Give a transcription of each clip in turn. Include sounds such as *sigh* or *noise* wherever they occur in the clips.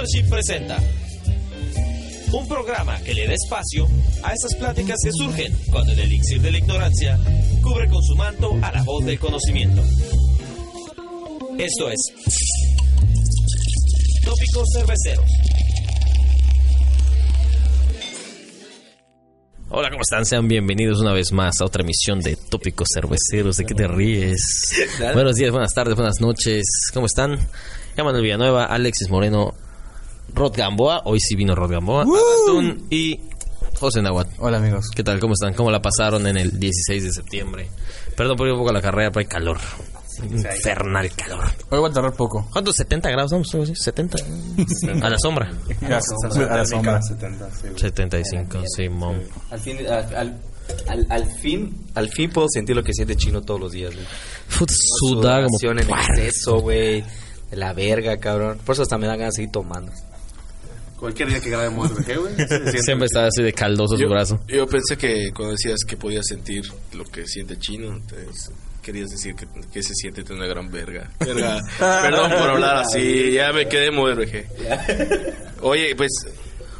Presenta un programa que le da espacio a esas pláticas que surgen cuando el elixir de la ignorancia cubre con su manto a la voz del conocimiento. Esto es Tópicos Cerveceros. Hola, ¿cómo están? Sean bienvenidos una vez más a otra emisión de Tópicos Cerveceros. ¿De qué te ríes? *laughs* Buenos días, buenas tardes, buenas noches. ¿Cómo están? Manuel Villanueva, Alexis Moreno, Rod Gamboa. Hoy sí vino Rod Gamboa. Agatún y José Nahuat. Hola amigos. ¿Qué tal? ¿Cómo están? ¿Cómo la pasaron en el 16 de septiembre? Perdón por ir un poco a la carrera, pero hay calor. Infernal calor. Hoy voy a tardar poco. ¿Cuántos? ¿70 grados? Vamos, ¿sí? 70. A la sombra. A la sombra. 75, sí, mom. Al fin, al, al, al, al fin, al fin puedo sentir lo que siente chino todos los días, güey. Sudar como... En exceso, güey. De la verga, cabrón. Por eso hasta me dan ganas de seguir tomando. Cualquier día que grabemos RG, güey. Siempre está así de caldoso su Yo, brazo. yo pensé que cuando decías que podías sentir lo que siente chino, entonces querías decir que, que se siente tener una gran verga. Verga. *laughs* Perdón por hablar así, ya me quedé muy RG. Oye, pues,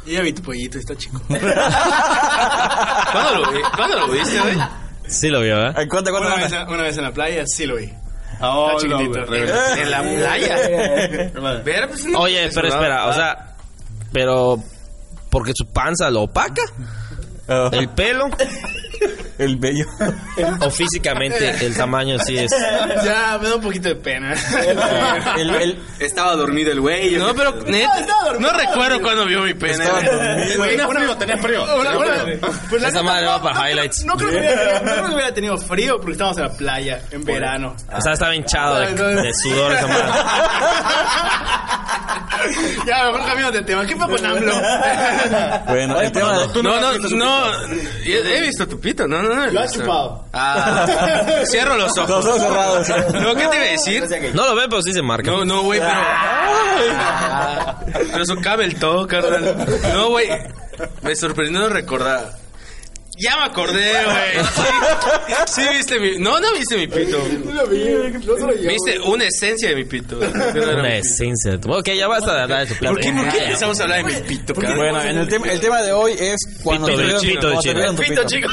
ya vi tu pollito, está chico. ¿cuándo lo, vi- ¿cuándo lo viste, güey? Sí lo vio, ¿verdad? ¿Cuánto, cuánto Una vez, una vez en la playa, sí lo vi. Oh, está chiquitito. no. En la *laughs* playa. Ver, pues, no, Oye, pero espera, o sea, pero porque su panza lo opaca, Oh, el pelo el bello. o físicamente el tamaño sí es. Ya, me da un poquito de pena. el, el, Estaba dormido el güey. No, pero neta, no recuerdo cuando vio mi pene. Tenía frío, tenía frío. Pues la Esa madre no, va para no, highlights. No creo que hubiera, no creo que hubiera tenido frío porque estábamos en la playa, en verano. O sea, estaba hinchado de, de sudor esa madre. *laughs* *laughs* Ya, mejor cambiamos de tema. ¿Qué fue con AMLO? *laughs* bueno, el tema de... No, no, no. He he visto tu pito, no, no, no. Lo has chupado. Ah, *laughs* cierro los ojos. Los ojos cerrados. No, ¿qué te iba a decir? No lo ven, pero sí se marca. No, no, güey, pero. Pero eso cabe el todo, carnal. No, güey. Me sorprendió recordar. Ya me acordé, güey. *laughs* Sí, sí viste mi. No, no viste mi pito. No lo vi, no solo yo. Viste una esencia de mi pito. *laughs* Una esencia. Ok, ya basta de hablar de tu ¿Por qué. ¿Por qué empezamos a hablar de mi pito, cabrón? Bueno, en el, tema, el tema de hoy es cuando Pito te de chino, *laughs* de tu Pito, chico.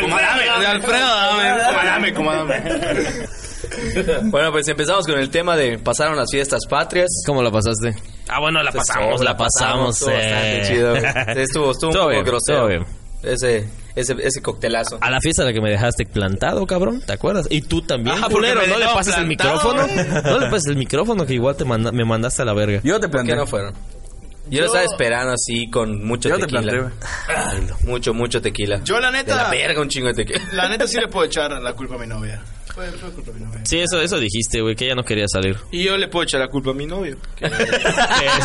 Comandame, de Alfredo, dame. Comandame, comandame. *laughs* Bueno, pues empezamos con el tema de pasaron las fiestas patrias. ¿Cómo la pasaste? Ah, bueno, la pasamos, la pasamos. Estuvo bastante eh. chido. *laughs* Estuvo, estuvo un Todo poco bien, grosero. todo bien. Ese, ese, ese coctelazo. A la fiesta a la que me dejaste plantado, cabrón, ¿te acuerdas? Y tú también, Ah, culero, no le pases el plantado, micrófono. No le *laughs* pases el micrófono que igual te manda- me mandaste a la verga. Yo te ¿Por qué no fueron? Yo, lo estaba esperando así con mucho Yo te tequila. planteé, mucho, mucho tequila. Yo, la De neta, la verga, un chingo de tequila. la neta sí le puedo echar la culpa a mi novia. Fue, fue culpa de mi novia. Sí, eso, eso dijiste, güey, que ella no quería salir. Y yo le puedo echar la culpa a mi novio. Que *laughs* es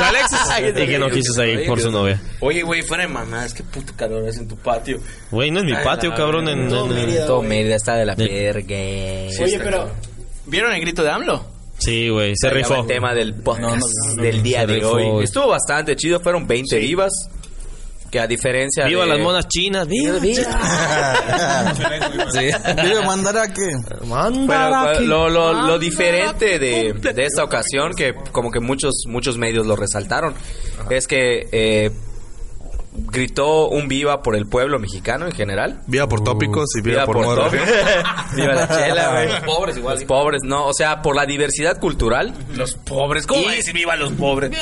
Alexis. y que no quiso salir por su novia. Oye, güey, fuera de mamá, es que puto calor es en tu patio. Güey, no es mi patio, cabrón. En, en- en- Todo Mérida está de la De- verga. Oye, pero, ¿vieron el grito de AMLO? Sí, güey, se rifó. El tema del podcast No, no, del día de rifó, hoy. Estuvo bastante chido, fueron 20 vivas. Que a diferencia Viva de... las monas chinas, viva, viva. Sí. A *laughs* que... Pero aquí. lo, lo, lo diferente de, de esta ocasión, que como que muchos, muchos medios lo resaltaron, es que eh, gritó un viva por el pueblo mexicano en general. Viva por tópicos y viva, por, modo. *laughs* viva la chela, güey. Los pobres igual. Los pobres, no, o sea, por la diversidad cultural. Los pobres, ¿cómo Y- va a decir viva los pobres? *laughs*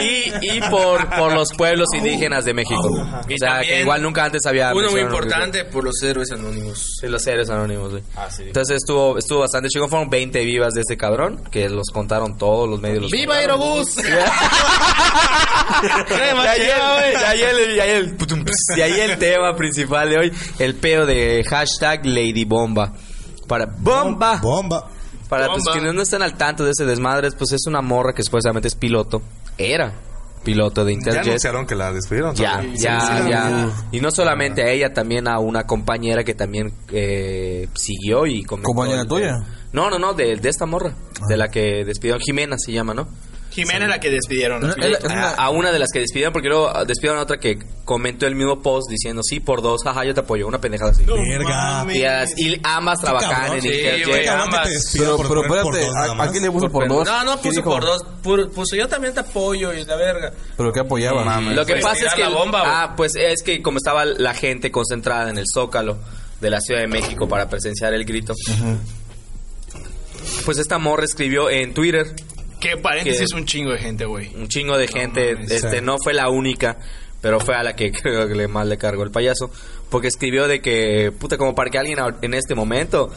y, y por, por los pueblos indígenas de México. O sea, que igual nunca antes había... Uno muy importante por los héroes anónimos. Sí, los héroes anónimos, güey. Entonces estuvo, estuvo bastante chido. Fueron 20 vivas de este cabrón, que los contaron todos los medios. los ¡Viva. Aerobús! *laughs* Y ahí el- y ahí el- y ahí el putum, ps, y ahí el tema principal de hoy, el pedo de hashtag Lady Bomba. Para bomba. Bomba. Para los Bomba. que no están al tanto de ese desmadre, pues es una morra que supuestamente es piloto. Era piloto de Ya Interjet. anunciaron que la despidieron. Ya, ya, ya. Y no solamente a ella, también a una compañera que también eh, siguió y comentó ¿Compañera tuya? No, no, no, de, de esta morra. De la que despidió. Jimena se llama, ¿no? Jimena la que despidieron. A, una- a una de las que despidieron, porque luego despidieron a otra que comentó el mismo post diciendo sí por dos, jaja, yo te apoyo, una pendejada así. Verga. Y, as- y ambas trabajan cabrón. en te despidan Pero, por pero espérate, ¿a, quién le puso por dos? No, no ¿Qué puso por dos. puso yo también te apoyo y la verga. Pero que apoyaba. Lo que Pues pasa es que la bomba, güey. ah, pues es que como estaba la gente concentrada en el Zócalo de la Ciudad de México para presenciar el grito. Pues esta morra escribió en Twitter Que paréntesis Que- un chingo de gente, güey. un chingo de gente, mames. este Sí. no fue la única, pero fue a la que *laughs* creo que le más le cargó el payaso, porque escribió de que puta como para que alguien en este momento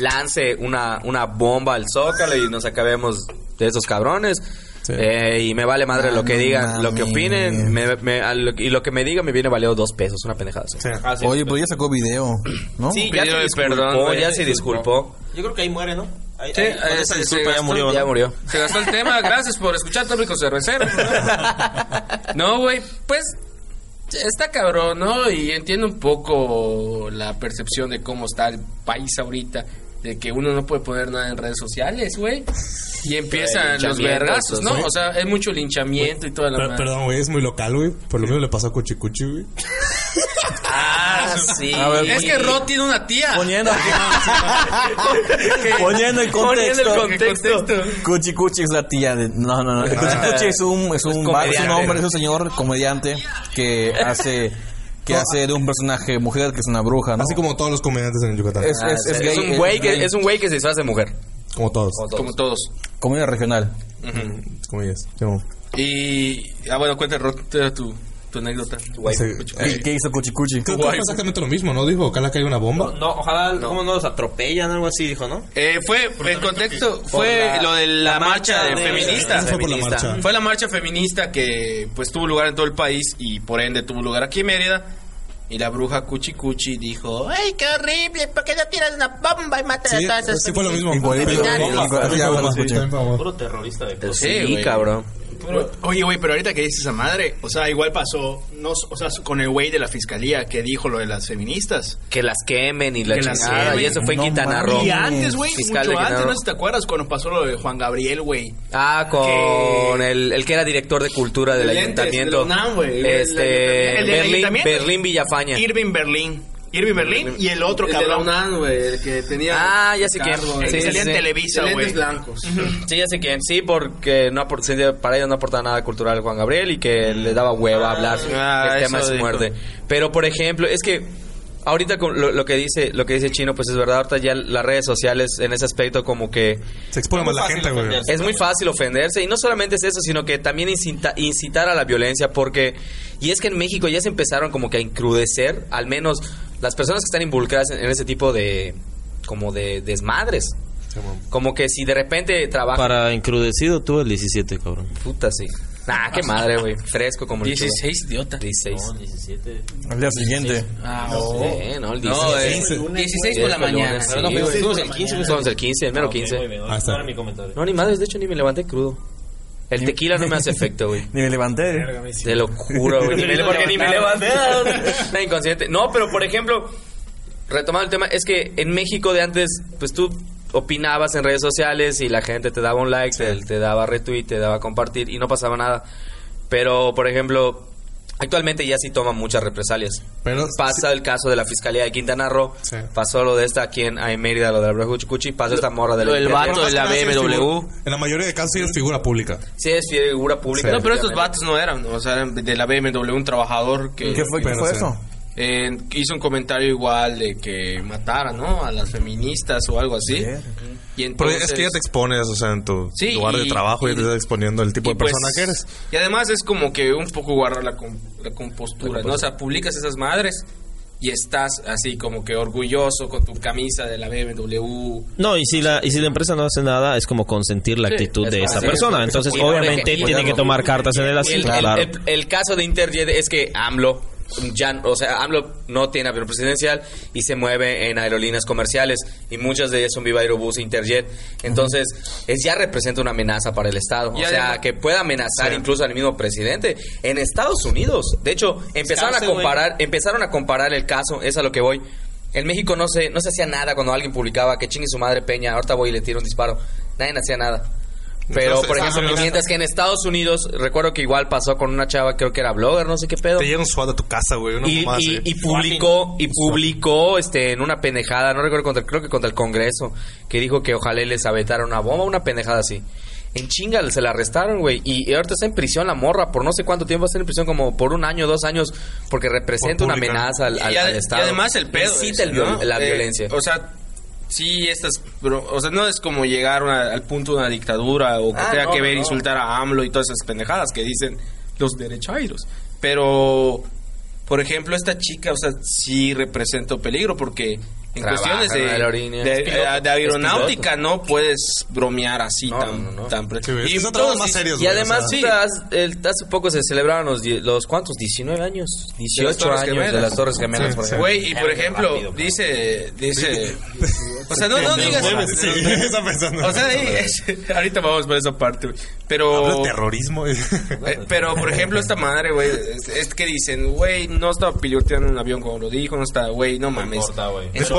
lance una una bomba al Zócalo y nos acabemos de esos cabrones. Sí. Eh, y me vale madre Ah, lo que no digan, lo que opinen, me- me- a lo- y lo que me digan me viene valiendo dos pesos, una pendejada. Sí. Oye, pero ya sacó video, ¿no? Sí, ya se disculpó, perdón, ya se disculpó. Yo creo que ahí muere, ¿no? Ahí, Sí, esa se- disculpa se ya gastó- murió, ¿no? Ya murió. Se gastó el tema, gracias por escuchar tópicos cerveceros. *laughs* No, güey, pues está cabrón, ¿no? Y entiendo un poco la percepción de cómo está el país ahorita, de que uno no puede poner nada en redes sociales, güey. Y empiezan los vergazos, ¿no? ¿sí? O sea, es mucho linchamiento y toda la Per- madre. perdón, güey, es muy local, güey. Por lo mismo le pasó a Cuchicuchi, güey. Ah, sí. A ver, Es que Rod tiene una tía. Poniendo, *laughs* poniendo el Poniendo el contexto. contexto. Cuchi Cuchi es la tía de... No, no, no. Cuchi Cuchi es un, es un, va- es un hombre, es un señor comediante que hace... Que hace de un personaje mujer que es una bruja, ¿no? Así como todos los comediantes en Yucatán. Es- Ah, es es, gay, un güey que gay. es un güey que se disfraza de mujer. Como todos. Como todos. comedia regional. Como ellas. Y. Ah, bueno, cuenta, Rod, tu, tu, tu anécdota. Ese- ¿Qué, qué hizo Cuchi Cuchi? Creo que fue exactamente lo mismo, ¿no? Dijo, ojalá caiga una bomba. No, ojalá, ¿cómo no los atropellan? Algo así dijo, ¿no? Eh, fue, el contexto fue la- lo de la, la marcha, de feminista. Eso fue por la feminista. marcha. Fue la marcha feminista que pues tuvo lugar en todo el país y por ende tuvo lugar aquí en Mérida. Y la bruja Cuchi Cuchi dijo, ¡ay, qué horrible! ¿Por qué no tiras una bomba y matas Sí, a todas esas sí fue lo mismo. Igualito, igual- Sí. Puro terrorista de Sí, güey. cabrón. Pero, oye, güey, pero ahorita que dices esa madre, o sea, igual pasó, no, o sea, con el güey de la fiscalía que dijo lo de las feministas. Que las quemen y la Que chingada. quemen. Y eso fue en No Quintana mames. Roo. Y antes, güey, Fiscal mucho de antes, no sé si te acuerdas cuando pasó lo de Juan Gabriel, güey. Ah, con Que- el, el que era director de cultura del De lentes, ayuntamiento. de UNAM. El Este, del Berlín, ayuntamiento. Berlín Villafaña. Irving Berlín. Irving Berlín y el otro El de la cabrón. UNAM, güey, el que tenía... Ah, ya sé quién. El Sí, salía en. Televisa, güey. lentes blancos. Sí, ya sé quién. Sí, porque no para ellos no aportaba nada cultural Juan Gabriel y que le daba hueva hablar Ah, del tema de su dijo. muerte. Pero, por ejemplo, es que ahorita con lo, lo que dice lo que dice Chino, pues es verdad. Ahorita ya las redes sociales en ese aspecto como que Se expone más la gente, güey. es muy fácil ofenderse y no solamente es eso, sino que también incita- incitar a la violencia porque y es que en México ya se empezaron como que a encrudecer, al menos las personas que están involucradas en, en ese tipo de como de desmadres. Como que si de repente trabaja Para encrudecido tuvo el 17, cabrón. puta sí. Nah, qué madre, güey. Fresco como el chivo. 16, idiota. 16. 17. Al día siguiente. Ah, Sí, no, el 16. No, eh, 15. 16 por la mañana. Sí, Pero no, fuimos- fuimos el 15, güey. Fuimos el 15, el mero 15. Muy bien, Ah, está. ahora mi comentario. No, ni madres, de hecho ni me levanté crudo. El tequila no me hace *laughs* efecto, güey. Ni me levanté. Te lo juro, güey. *laughs* Ni me- porque ni me levanté. Está inconsciente. No, pero por ejemplo, retomando el tema, es que en México de antes, pues tú opinabas en redes sociales y la gente te daba un like, te, te daba retweet, te daba compartir y no pasaba nada. Pero, por ejemplo, actualmente ya sí toman muchas represalias. Pero Pasa el caso de la Fiscalía de Quintana Roo, Sí. pasó lo de esta aquí en, en Mérida, lo de la pasó esta morra del del vato de la BMW. En la mayoría de casos sí es figura pública. Sí, es figura pública. No, pero estos vatos no eran, o sea, eran de la BMW, un trabajador que ¿Qué fue, qué fue eso? Eh, hizo un comentario igual de que matara, ¿no? A las feministas o algo así. Y Pero es que ya te expones, o sea, en tu Sí, lugar de y- trabajo, y- ya te estás exponiendo el tipo de pues, persona que eres. Y además es como que un poco guardar la, com- la compostura, ¿no? O sea, publicas esas madres y estás así como que orgulloso con tu camisa de la BMW. No, y si la y si la empresa no hace nada, es como consentir la Sí, actitud es de esa persona. es- Entonces, obviamente, tiene que tomar cartas en el asunto. el- el caso de Interjet es que AMLO ya, o sea, AMLO no tiene avión presidencial y se mueve en aerolíneas comerciales y muchas de ellas son Viva Aerobús e Interjet. Entonces, es ya representa una amenaza para el Estado. Y o sea, que pueda amenazar incluso al mismo presidente en Estados Unidos. De hecho, empezaron a comparar, empezaron a comparar el caso, es a lo que voy. En México no se, no se hacía nada cuando alguien publicaba que chingue su madre Peña, ahorita voy y le tiro un disparo. Nadie hacía nada. Pero, Entonces, por ejemplo, mientras que en Estados Unidos, recuerdo que igual pasó con una chava, creo que era blogger, no sé qué pedo. Te llega un SWAT a tu casa, güey. Una Y, mamá y- publicó y publicó este en una pendejada no recuerdo contra creo que contra el Congreso que dijo que ojalá les aventara una bomba una pendejada así en chinga se la arrestaron güey y, y ahorita está en prisión la morra por no sé cuánto tiempo va a estar en prisión como por un año dos años porque representa Por una amenaza al, al- y, ade- al y Estado además el pedo incita es, el viol- ¿no? la Eh, violencia o sea sí estas pero, o sea no es como llegar a- al punto de una dictadura o que Ah, tenga no, que ver no. insultar a AMLO y todas esas pendejadas que dicen los derechairos pero por ejemplo esta chica o sea sí representa peligro porque en cuestiones de, en la aerolínea. de- Es piloto. de aeronáutica no puedes bromear así No, tan no, no. tan pre- Sí, y son todos trabajos más serios, y güey, además o sea. hace- el- hace poco se celebraron los, los cuántos 19 años 18 Torres años Gemelas. de las Torres Gemelas por ejemplo Güey, y por ejemplo, dice, dice, *laughs* o sea, no, no digas, Sí, está pensando. o sea, es- ahorita vamos por esa parte, güey. pero, Habla de terrorismo. eh, pero por ejemplo esta madre, güey, es, es que dicen, güey, no estaba piloteando un avión como lo dijo, no está, güey, no mames.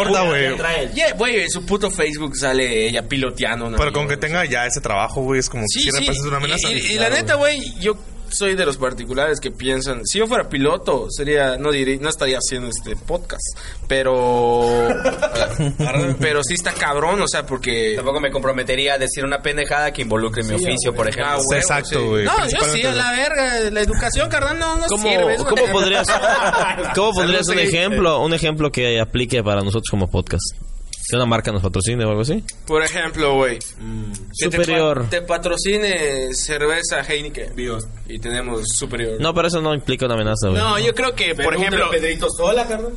Importa, güey. Yeah, güey, en su puto Facebook sale ella piloteando Pero avión. con que tenga ya ese trabajo, güey, es como que Sí, si sí. una amenaza. Y, y- y la neta, güey, yo soy de los particulares que piensan, si yo fuera piloto, sería, no diré, no estaría haciendo este podcast, pero, *laughs* pero sí está cabrón, o sea, porque... tampoco me comprometería a decir una pendejada que involucre mi oficio por ejemplo Ah, huevo, Exacto, sí. güey, No, yo sí, a la verga, la educación, carnal, no, no ¿Cómo, sirve. eso. *laughs* ¿cómo podrías, cómo pondrías un sí. ejemplo, un ejemplo que aplique para nosotros como podcast? Que una marca nos patrocine o algo así. Por ejemplo, güey. te Superior. pa- Te, patrocine cerveza Heineken. Y tenemos superior. No, pero eso no implica una amenaza, güey. No, yo creo que, por ejemplo, Pedrito Sola, carnal.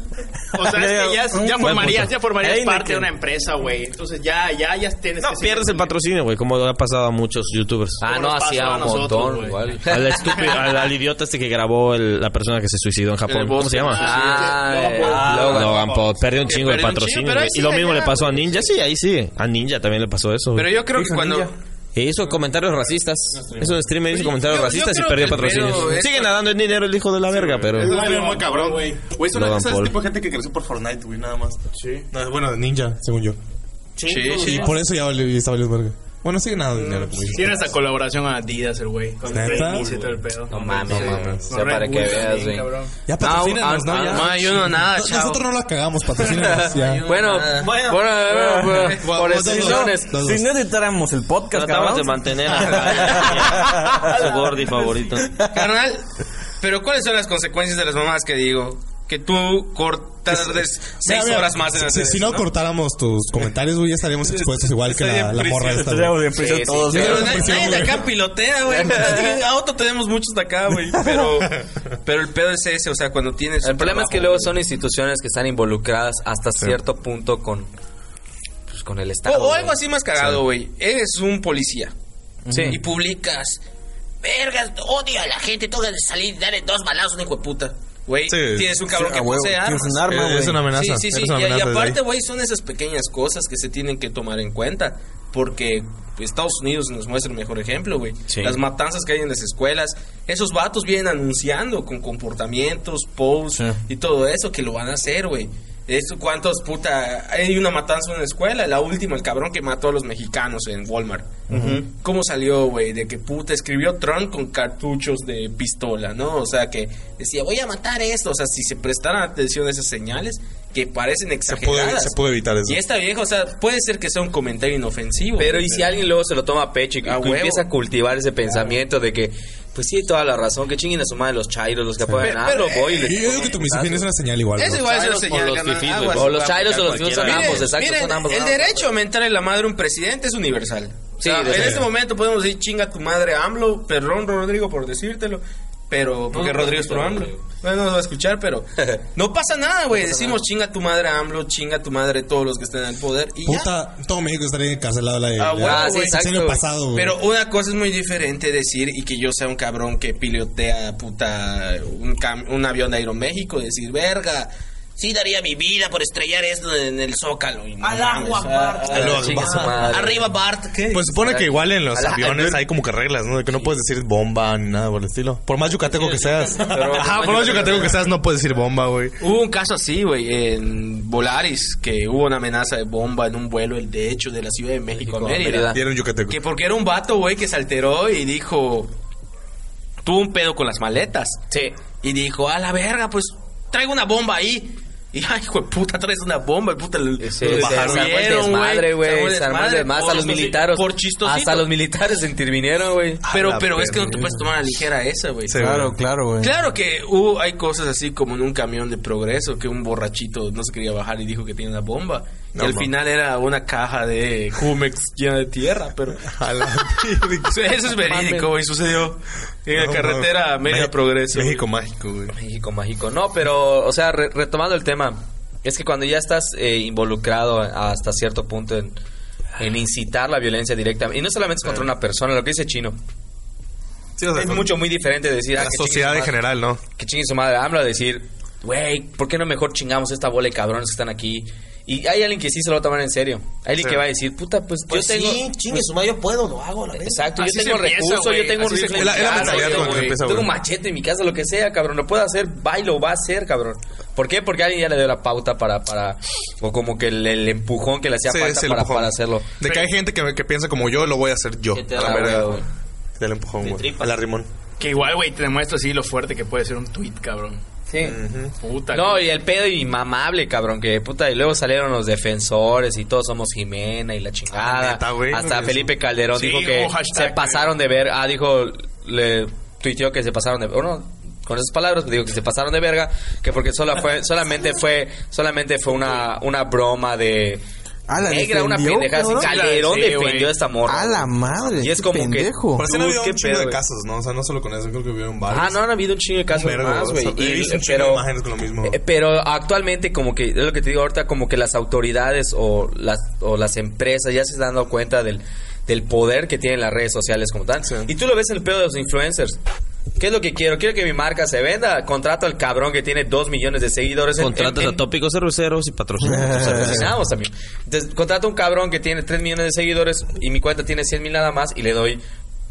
o sea, es que ya, *laughs* ya formarías, ya formarías Heineken. parte de una empresa, güey. Entonces ya, ya, ya tienes No, pierdes el patrocinio, güey, como ha pasado a muchos youtubers. ah no hacía un montón güey. *laughs* Al estúpido, al, al idiota este que grabó el- la persona que se suicidó en Japón. ¿Cómo se llama? ah, Logan Paul. Logan. Paul. Perdió un chingo de patrocinio. Y lo mismo le allá, pasó a. Ninja, sí, ahí sí. A Ninja también le pasó eso. Pero yo creo que cuando... E hizo comentarios racistas. Hizo un streamer, hizo comentarios yo- yo racistas y perdió patrocinios. es- Sigue nadando en dinero el hijo de la verga, pero... Es un muy cabrón, güey. Güey, es una tipo de gente que creció por Fortnite, güey, nada más. Sí. bueno, ninja, según yo. Sí, sí. Y por eso ya valió- estaba valiendo verga. Bueno, sigue nada de dinero. Tiene esta colaboración a Adidas, el güey. Con Bull y todo el pedo. no mames No mames. o sea, para que veas güey Ya patrocínanos, No, ¿no? Ya. no, yo no nada, chao. Nosotros no la cagamos, patrocínanos. *laughs* ya. bueno Ah. bueno bueno, bueno, por excepciones Si no editáramos el podcast, Tratamos de mantener a *laughs* su gordi favorito. Carnal, pero ¿cuáles son las consecuencias de las mamás que digo? Que tú cortas seis Mira, horas más en si, hacer si no, cortáramos tus comentarios, güey, ya estaríamos expuestos igual que la, la morra esta. Estaríamos en prisión Sí, sí, todos. sí. Pero nadie, prisión, nadie de acá pilotea, güey. *laughs* Auto tenemos muchos de acá, güey. Pero, *laughs* pero el pedo es ese, o sea, cuando tienes. el problema es que luego son instituciones que están involucradas hasta cierto punto con pues, con el Estado o algo así más cagado, güey. Eres un policía. Sí. Y publicas. Vergas, odio a la gente, tengo que salir y darle dos balazos a un hijo de puta. Güey, Sí. tienes un cabrón Sí, que a huevo, posee tienes armas. un arma, Es una amenaza. Sí, sí, sí. Eres una Y, aparte, güey, son esas pequeñas cosas que se tienen que tomar en cuenta. Porque Estados Unidos nos muestra el mejor ejemplo, güey. Sí. Las matanzas que hay en las escuelas. Esos vatos vienen anunciando con comportamientos, posts y todo eso que lo van a hacer, güey. Esto, ¿Cuántos, puta? Hay una matanza en una escuela. La última, el cabrón que mató a los mexicanos en Walmart. ¿Cómo salió, güey? De que puta escribió Trump con cartuchos de pistola, ¿no? O sea, que decía, voy a matar esto. O sea, si se prestaran atención a esas señales que parecen Se exageradas. puede, se puede evitar eso. Y esta vieja, o sea, puede ser que sea un comentario inofensivo. Pero y si alguien luego se lo toma a pecho y A huevo. empieza a cultivar ese pensamiento de que, pues sí, toda la razón, que chinguen a su madre los chairos, los que apoyan a Pero, AMLO, voy yo digo que tu misoginia es una señal igual. Güey. igual es una señal, o los fifís. O los chairos o los fifís son ambos, exacto, miren, son ambos, El ambos. derecho a mentarle la madre a un presidente es universal. O sea, Sí, en este momento podemos decir chinga tu madre AMLO, perdón Rodrigo por decírtelo. Pero, porque Rodrigo es pro AMLO. Bueno, no nos va a escuchar, pero *laughs* no pasa nada, güey. Decimos chinga tu madre AMLO, chinga tu madre todos los que estén en el poder. Y ya. Puta, todo México estaría encarcelado la de Ah, Ah, sí, exacto. año pasado. Pero una cosa es muy diferente decir y que yo sea un cabrón que pilotea puta un, cam- un avión de Aeroméxico decir, verga, sí daría mi vida por estrellar esto en el Zócalo. Y no Al agua, Bart. su madre. Arriba Bart, ¿qué? Pues supone que igual en los aviones hay como que reglas, ¿no? De que no puedes decir bomba ni nada por el estilo. Por más yucateco que seas. *laughs* Ajá, por más yucateco que seas, no puedes decir bomba, güey. Hubo un caso así, güey, en Volaris, que hubo una amenaza de bomba en un vuelo, el de hecho, de la Ciudad de México a Mérida. Mérida. Y era un yucateco. Que porque era un vato, güey, que se alteró y dijo... Tuvo un pedo con las maletas. Sí. Y dijo, a la verga, pues traigo una bomba ahí. Y *laughs* ay, hijo de puta, traes una bomba, puta. lo- Sí, lo se bajaron, vieron, desmadre, güey. Se armó desmadre. Hasta por los militares. Por chistosito. Hasta los militares intervinieron, güey. Pero, A pero es que no te puedes tomar a la ligera esa, güey. Sí, Claro, claro, güey. Claro que hubo, hay cosas así como en un camión de progreso que un borrachito no se quería bajar y dijo que tenía una bomba. No, y al final era una caja de Jumex llena de tierra, pero *laughs* *laughs* eso es verídico, güey, sucedió en la carretera no. media Me- progreso. México mágico, güey. México mágico. No, pero, o sea, re- retomando el tema, es que cuando ya estás eh, involucrado hasta cierto punto en, en incitar la violencia directamente, y no solamente es contra una persona, lo que dice Chino, Sí, o sea, es mucho muy diferente de decir, ah, La chingue sociedad en general, ¿no? que chingue su madre AMLO, a decir, güey, ¿por qué no mejor chingamos esta bola de cabrones que están aquí? Y hay alguien que sí se lo va a tomar en serio. Hay alguien Sí. que va a decir, puta, pues, Pues yo tengo... sí, chingue su madre, yo puedo, lo hago, la verdad. Exacto, Así yo tengo empieza, recursos, yo tengo un rifle la- la mentalidad con que tengo- empieza, tengo un machete en mi casa, lo que sea, cabrón, lo puedo hacer, va y lo va a hacer, cabrón. ¿Por qué? Porque alguien ya le dio la pauta para, para o como que el, el empujón que le hacía Sí, falta sí, el para, para hacerlo. De que hay gente que, que piensa como yo, lo voy a hacer yo. Te la huevo. Del empujón, güey. tripas. A la rimón. Que igual, güey, te demuestra así lo fuerte que puede ser un tweet, cabrón. Sí. Puta. No, y el pedo inmamable, cabrón, que puta, y luego salieron los defensores y todos somos Jimena y la chingada. Ah, neta. Hasta Eso. Felipe Calderón Sí, dijo que hubo hashtag, se pasaron de ver, ah, dijo, le tuiteó que se pasaron de, bueno, con esas palabras digo que se pasaron de verga, que porque sola fue, solamente fue, solamente fue una, una broma de Ah, la negra, una pendeja así. Calderón Sí, defendió a esta morra. A la madre. Y es qué como que- pendejo. Pero sí han habido un chingo pedo, de casos, ¿no? O sea, no solo con eso, creo que hubieron varios. Ah, no, han habido un chingo de casos más, o güey. sea, he Y- visto un chingo de imágenes con lo mismo. eh, pero actualmente como que, es lo que te digo ahorita, como que las autoridades o las, o las empresas ya se están dando cuenta del, del poder que tienen las redes sociales como tal. Sí. Y tú lo ves en el pedo de los influencers. ¿Qué es lo que quiero? Quiero que mi marca se venda. Contrato al cabrón que tiene dos millones de seguidores. Contratas en- a tópicos cerveceros y patrocinamos. también. Entonces, contrato a un cabrón que tiene 3 millones de seguidores y mi cuenta tiene 100 mil nada más y le doy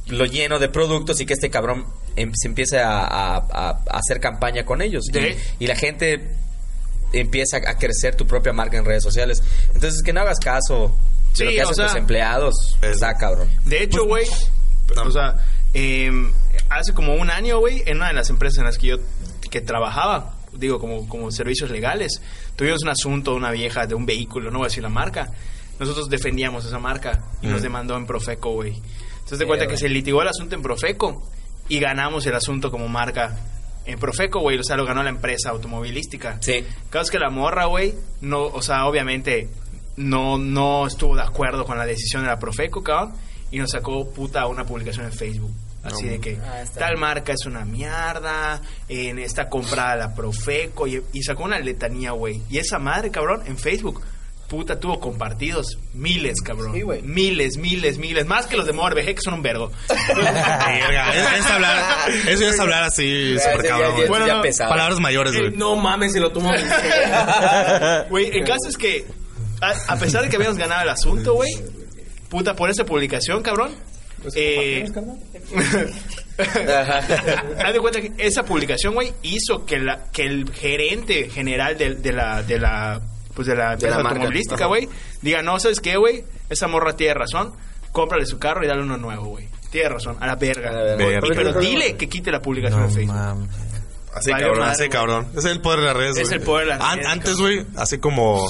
lo lleno de productos y que este cabrón em- se empiece a, a- a- a hacer campaña con ellos. Y, y la gente empieza a crecer tu propia marca en redes sociales. Entonces, que no hagas caso de Sí, lo que hacen sea- tus empleados. Está cabrón. De hecho, güey, o sea, em, hace como un año, güey, en una de las empresas en las que yo que trabajaba, digo, como, como servicios legales, tuvimos un asunto de una vieja de un vehículo, no voy a decir la marca. Nosotros defendíamos esa marca y nos demandó en Profeco, güey. Entonces te cuenta que se litigó el asunto en Profeco y ganamos el asunto como marca en Profeco, güey. O sea, lo ganó la empresa automovilística. Sí. Claro, es que la morra, güey, no, o sea, obviamente no, no estuvo de acuerdo con la decisión de la Profeco, cabrón, y nos sacó puta una publicación en Facebook. Así de que Ah, tal bien. marca es una mierda, en esta comprada la Profeco, y, y sacó una letanía, güey. Y esa madre, cabrón, en Facebook, puta, tuvo compartidos miles, cabrón. Sí, güey. miles, miles, miles, más que los de Morbg, que son un vergo. *laughs* Verga, es, es hablar, eso ya es hablar así, súper Ya- cabrón. ya- güey. ya- Bueno, ya no, pesado. Palabras mayores, güey. No mames, se lo tomo. *laughs* Güey, el caso es que, a, a pesar de que habíamos ganado el asunto, güey, puta, por esa publicación, cabrón. Eh, *laughs* Haz de cuenta que esa publicación, güey, hizo que, la, que el gerente general de, de la, de la, pues de la, empresa marca. automovilística, güey, diga, no, ¿sabes qué, güey? Esa morra tiene razón, cómprale su carro y dale uno nuevo, güey. Tiene razón, a la verga. A la verga. Verga. Pero dile que quite la publicación de Facebook. Así Valió cabrón, madre, así güey. cabrón. Es el poder de las redes, Es güey. el poder de las An- redes, Antes, güey, así como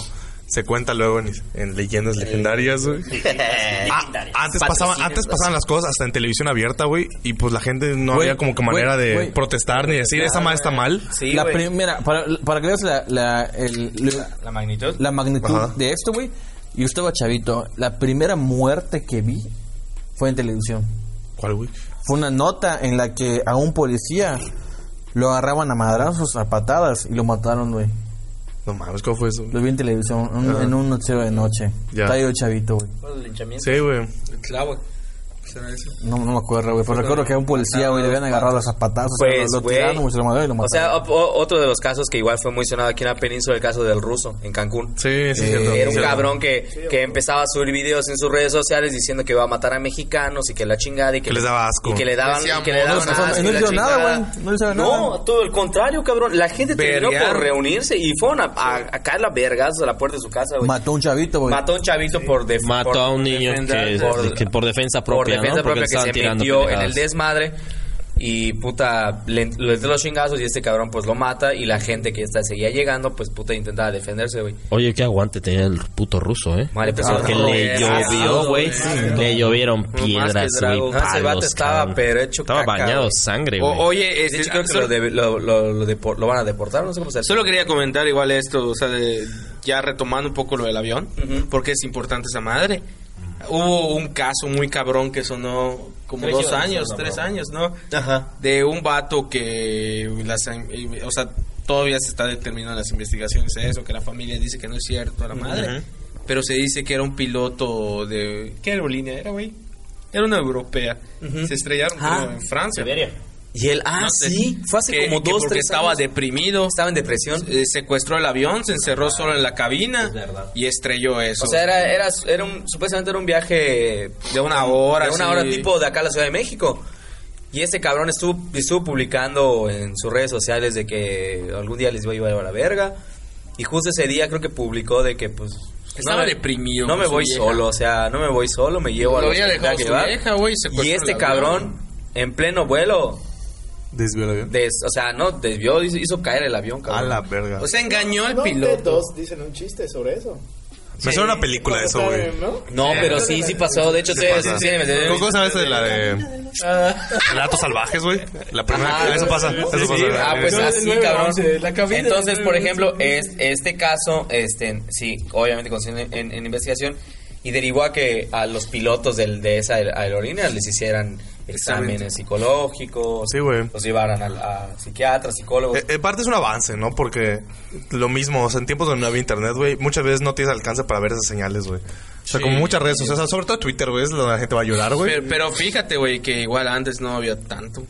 se cuenta luego en, en leyendas legendarias, güey. *laughs* Ah, antes pasaban, antes pasaban las cosas hasta en televisión abierta, güey, y pues la gente no Güey, había como que manera güey, de güey. protestar ni decir esa madre está mal. Sí, la güey. primera, para, para que veas la, la, el- La magnitud. la magnitud Ajá. de esto, güey. Yo estaba chavito. La primera muerte que vi fue en televisión. ¿Cuál, güey? Fue una nota en la que a un policía lo agarraban a madrazos, a patadas y lo mataron, güey. No mames, ¿cómo fue eso? Lo vi en televisión, un- Ajá. en un noticiero de noche. Ya. Estaba yo chavito, güey. El linchamiento. Sí, güey. El clavo. No, no me acuerdo, güey. Pero recuerdo que a un policía, güey, le habían agarrado a zapatazos. Pues, lo, lo güey. tiraron, güey, se lo mandaron y lo O mataron. sea, o- o- otro de los casos que igual fue muy sonado aquí en la península, el caso del ruso, en Cancún. Sí, sí, Eh, cierto. Era un cierto. cabrón que, que empezaba a subir videos en sus redes sociales diciendo que iba a matar a mexicanos y que la chingada y que, Que les daba asco. Y que le daban, Decía y que le daban monos, o sea, asco y no la hizo nada, chingada. güey, no hizo No, nada. todo el contrario, cabrón. La gente terminó Verguear. por reunirse y fueron a, a, a caer las vergas a la puerta de su casa, güey. Mató a un chavito, güey. Mató a un chavito por def- Mató por a un niño defensa- que, por- que por defensa propia, defensa ¿no? Propia que se metió en el desmadre y puta le, le dio los chingazos y este cabrón pues lo mata y la gente que está seguía llegando pues puta intentaba defenderse güey Oye, qué aguante tenía el puto ruso, ¿eh? Vale, pues, Porque no, le llovió, ah, güey. sí, Le llovieron que piedras, güey. No, ese vato estaba, cabrón. pero hecho Estaba caca, bañado güey. sangre, O- güey. oye, de este, hecho creo que solo, lo, de- lo, lo- lo depor- lo van a deportar no sé cómo se hace solo quería comentar igual esto, o sea, de- ya retomando un poco lo del avión, Ujú. porque es importante esa madre. Hubo un caso muy cabrón que sonó como dos años, tres años, ¿no? ajá. De un vato que las, o sea todavía se está determinando las investigaciones de eso que la familia dice que no es cierto a la madre. Pero se dice que era un piloto de qué aerolínea era güey era una europea. Se estrellaron Ah. creo, en Francia y él ah No sé, sí fue hace que- como dos porque tres estaba años. deprimido estaba en depresión eh, secuestró el avión se encerró solo en la cabina y estrelló eso o sea era era era un supuestamente era un viaje de una hora de una sí. hora tipo de acá a la Ciudad de México. Y este cabrón estuvo, estuvo publicando en sus redes sociales de que algún día les iba a llevar a la verga. Y justo ese día creo que publicó de que pues... Estaba me- deprimido No me voy vieja. solo, o sea, no me voy solo, me llevo a Lo los que llevar. vieja, Y este cabrón, en pleno vuelo, Desvió el avión. des- o sea, no, desvió, hizo, hizo caer el avión, A cabrón. la verga. o sea engañó al piloto Dos dicen un chiste sobre eso. Me suena una película de eso, güey. ¿no? No, pero sí, sí pasó. De hecho, sí, sí, sí, ¿Cómo sabes de la de Relatos salvajes, güey? La primera. Eso pasa. Eso Sí, pasa. Ah, pues así, cabrón. Entonces, por ejemplo, es, este caso, este, sí, obviamente consiguió en, en investigación y derivó a que a los pilotos del, de esa aer- aerolínea les hicieran exámenes psicológicos, Sí, güey. los llevaran a, a psiquiatras, psicólogos. Eh, En parte es un avance, ¿no? Porque lo mismo, o sea, en tiempos donde no había internet, güey, muchas veces no tienes alcance para ver esas señales, güey. O sea, Sí. como muchas redes sociales, o sea, sobre todo Twitter, güey, es donde la gente va a llorar, güey. Pero, pero fíjate, güey, que igual antes no había tanto,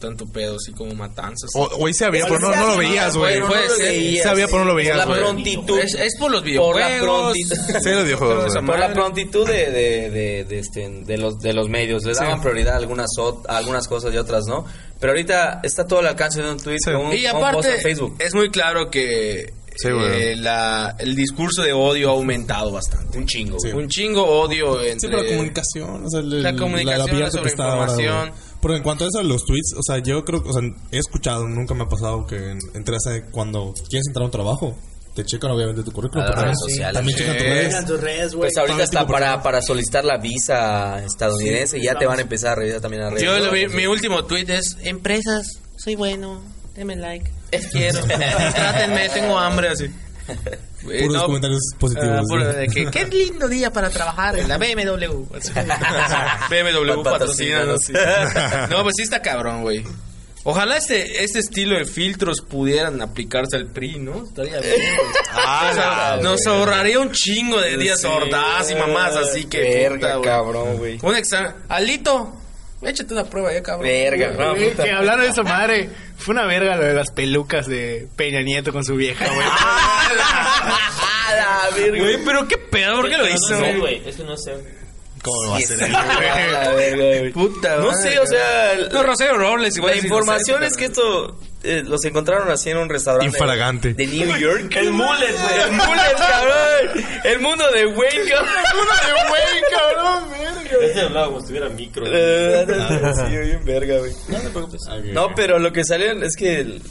tanto pedo así como matanzas. O, güey, se había, pero no, no lo veías, güey. Puede ser. Se había, pero no lo veías, Por la güey. prontitud. Es, es por los Por videojuegos. la prontitud. Güey. Por la prontitud de, de, de, de este, de los, de los medios. Les daban prioridad a algunas, a algunas cosas y otras no. Pero ahorita está todo al alcance de un tweet Sí. o un, Y un post aparte, en Facebook. es muy claro que Sí, güey. eh, la, el discurso de odio ha aumentado bastante. Un chingo. Sí. Un chingo odio entre... Sí, pero la comunicación, o sea, el- La comunicación, la ahora, sobreinformación. güey. Pero en cuanto a eso, los tweets, o sea, yo creo, o sea, he escuchado, nunca me ha pasado que en- entras a- cuando quieres entrar a un trabajo, te checan obviamente tu currículum, A las pero redes también, sociales. también checan tus redes. Llegan tus redes, güey. Pues ahorita está para, para solicitar la visa estadounidense. ya te van a empezar a revisar también las redes. Yo, lo mi último tweet es... Empresas, soy bueno, denme like. *laughs* Les quiero. Trátenme, tengo hambre así. *laughs* Eh, Puros comentarios positivos, ah, puro ¿no? de que, qué lindo día para trabajar en la BMW. *laughs* BMW patrocínanos. *laughs* No, pues sí está cabrón, güey. Ojalá este, este estilo de filtros pudieran aplicarse al PRI, ¿no? Estaría bien. Ah, O sea, la nos ahorraría un chingo de días sordas y mamás, así que. Verga, puta, cabrón, güey. Un examen. Alito, échate una prueba ya, cabrón. Verga, no, Güey, puta. que hablando de eso, madre, fue una verga lo de las pelucas de Peña Nieto con su vieja, güey. *laughs* Ah, la verga. Güey, pero qué pedo, ¿por qué lo hizo? güey. Es que no sé. ¿Cómo va a ser Ah, la verga, güey. Puta, No sé, o sea, No, Rosario Robles, igual. la información no sé, es que esto eh, los encontraron así en un restaurante Infragante. de New York. El mullet, güey. El mullet, cabrón. El mundo de Wayne, *laughs* cabrón. El mundo de Wayne, cabrón, verga. Este hablaba como si tuviera micro. Eh, Sí, bien verga, güey. No, pero lo que salió es que el-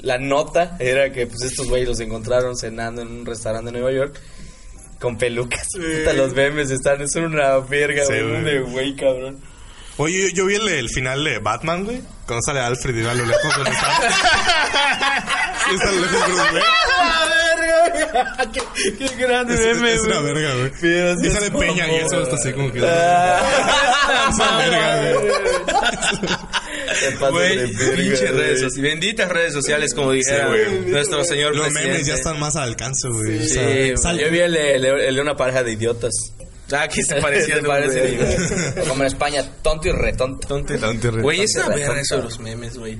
la nota era que pues estos güeyes los encontraron cenando en un restaurante de Nueva York con pelucas. Puta, los memes están, son una verga, Sí, güey. güey. de güey, cabrón. Oye, yo, yo vi el, el final de Batman, güey. Cuando sale Alfred y va a lo lejos donde está. *laughs* Sí, está a lo lejos Bruce Wayne. qué, qué grande Es, meme, es una güey. verga, güey. Sí Y es sale como- Peña y eso está así como que. *laughs* Ah, Es una verga, güey. *laughs* Güey, de verga, güey. redes sociales. Benditas redes sociales, como dijera güey. nuestro señor Los presidente. memes ya están más al alcance, güey. O Sí, sea, güey. sal- Yo vi el, de- el de una pareja de idiotas. Ah, que se parecía *laughs* Se al parece, nombre. güey. *laughs* Como en España, tonto y retonto. Tonto y re- Güey, es una Tonto y verga retonto. eso de los memes, güey.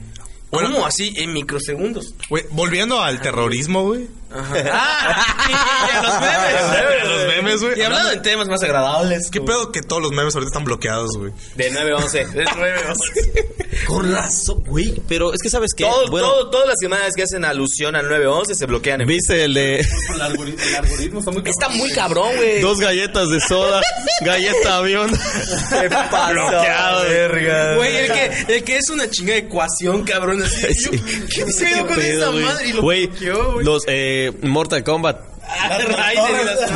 ¿Cómo así en microsegundos? Güey, volviendo al terrorismo, güey. *laughs* Ah, y, y a los memes. *laughs* A los memes, güey. Y hablando de temas más agradables. ¿Qué pedo que todos los memes ahorita están bloqueados, güey? De 9-11. De nueve, *laughs* Con razón, güey. Pero es que sabes que. Todo, bueno, todo- todas las imágenes que hacen alusión al 9-11 se bloquean en ¿Viste el de El algoritmo, el algoritmo está muy Está muy cabrón, güey. dos galletas de soda, galleta avión? ¿Qué pasa? Bloqueado, verga. Güey, el que, el que es una chinga de ecuación, cabrón. Así, *laughs* Sí. yo, ¿Qué pedo con pedo, esa güey? madre? Y lo Güey, bloqueó, güey. los eh, Mortal Kombat. Ah, Raiden y las-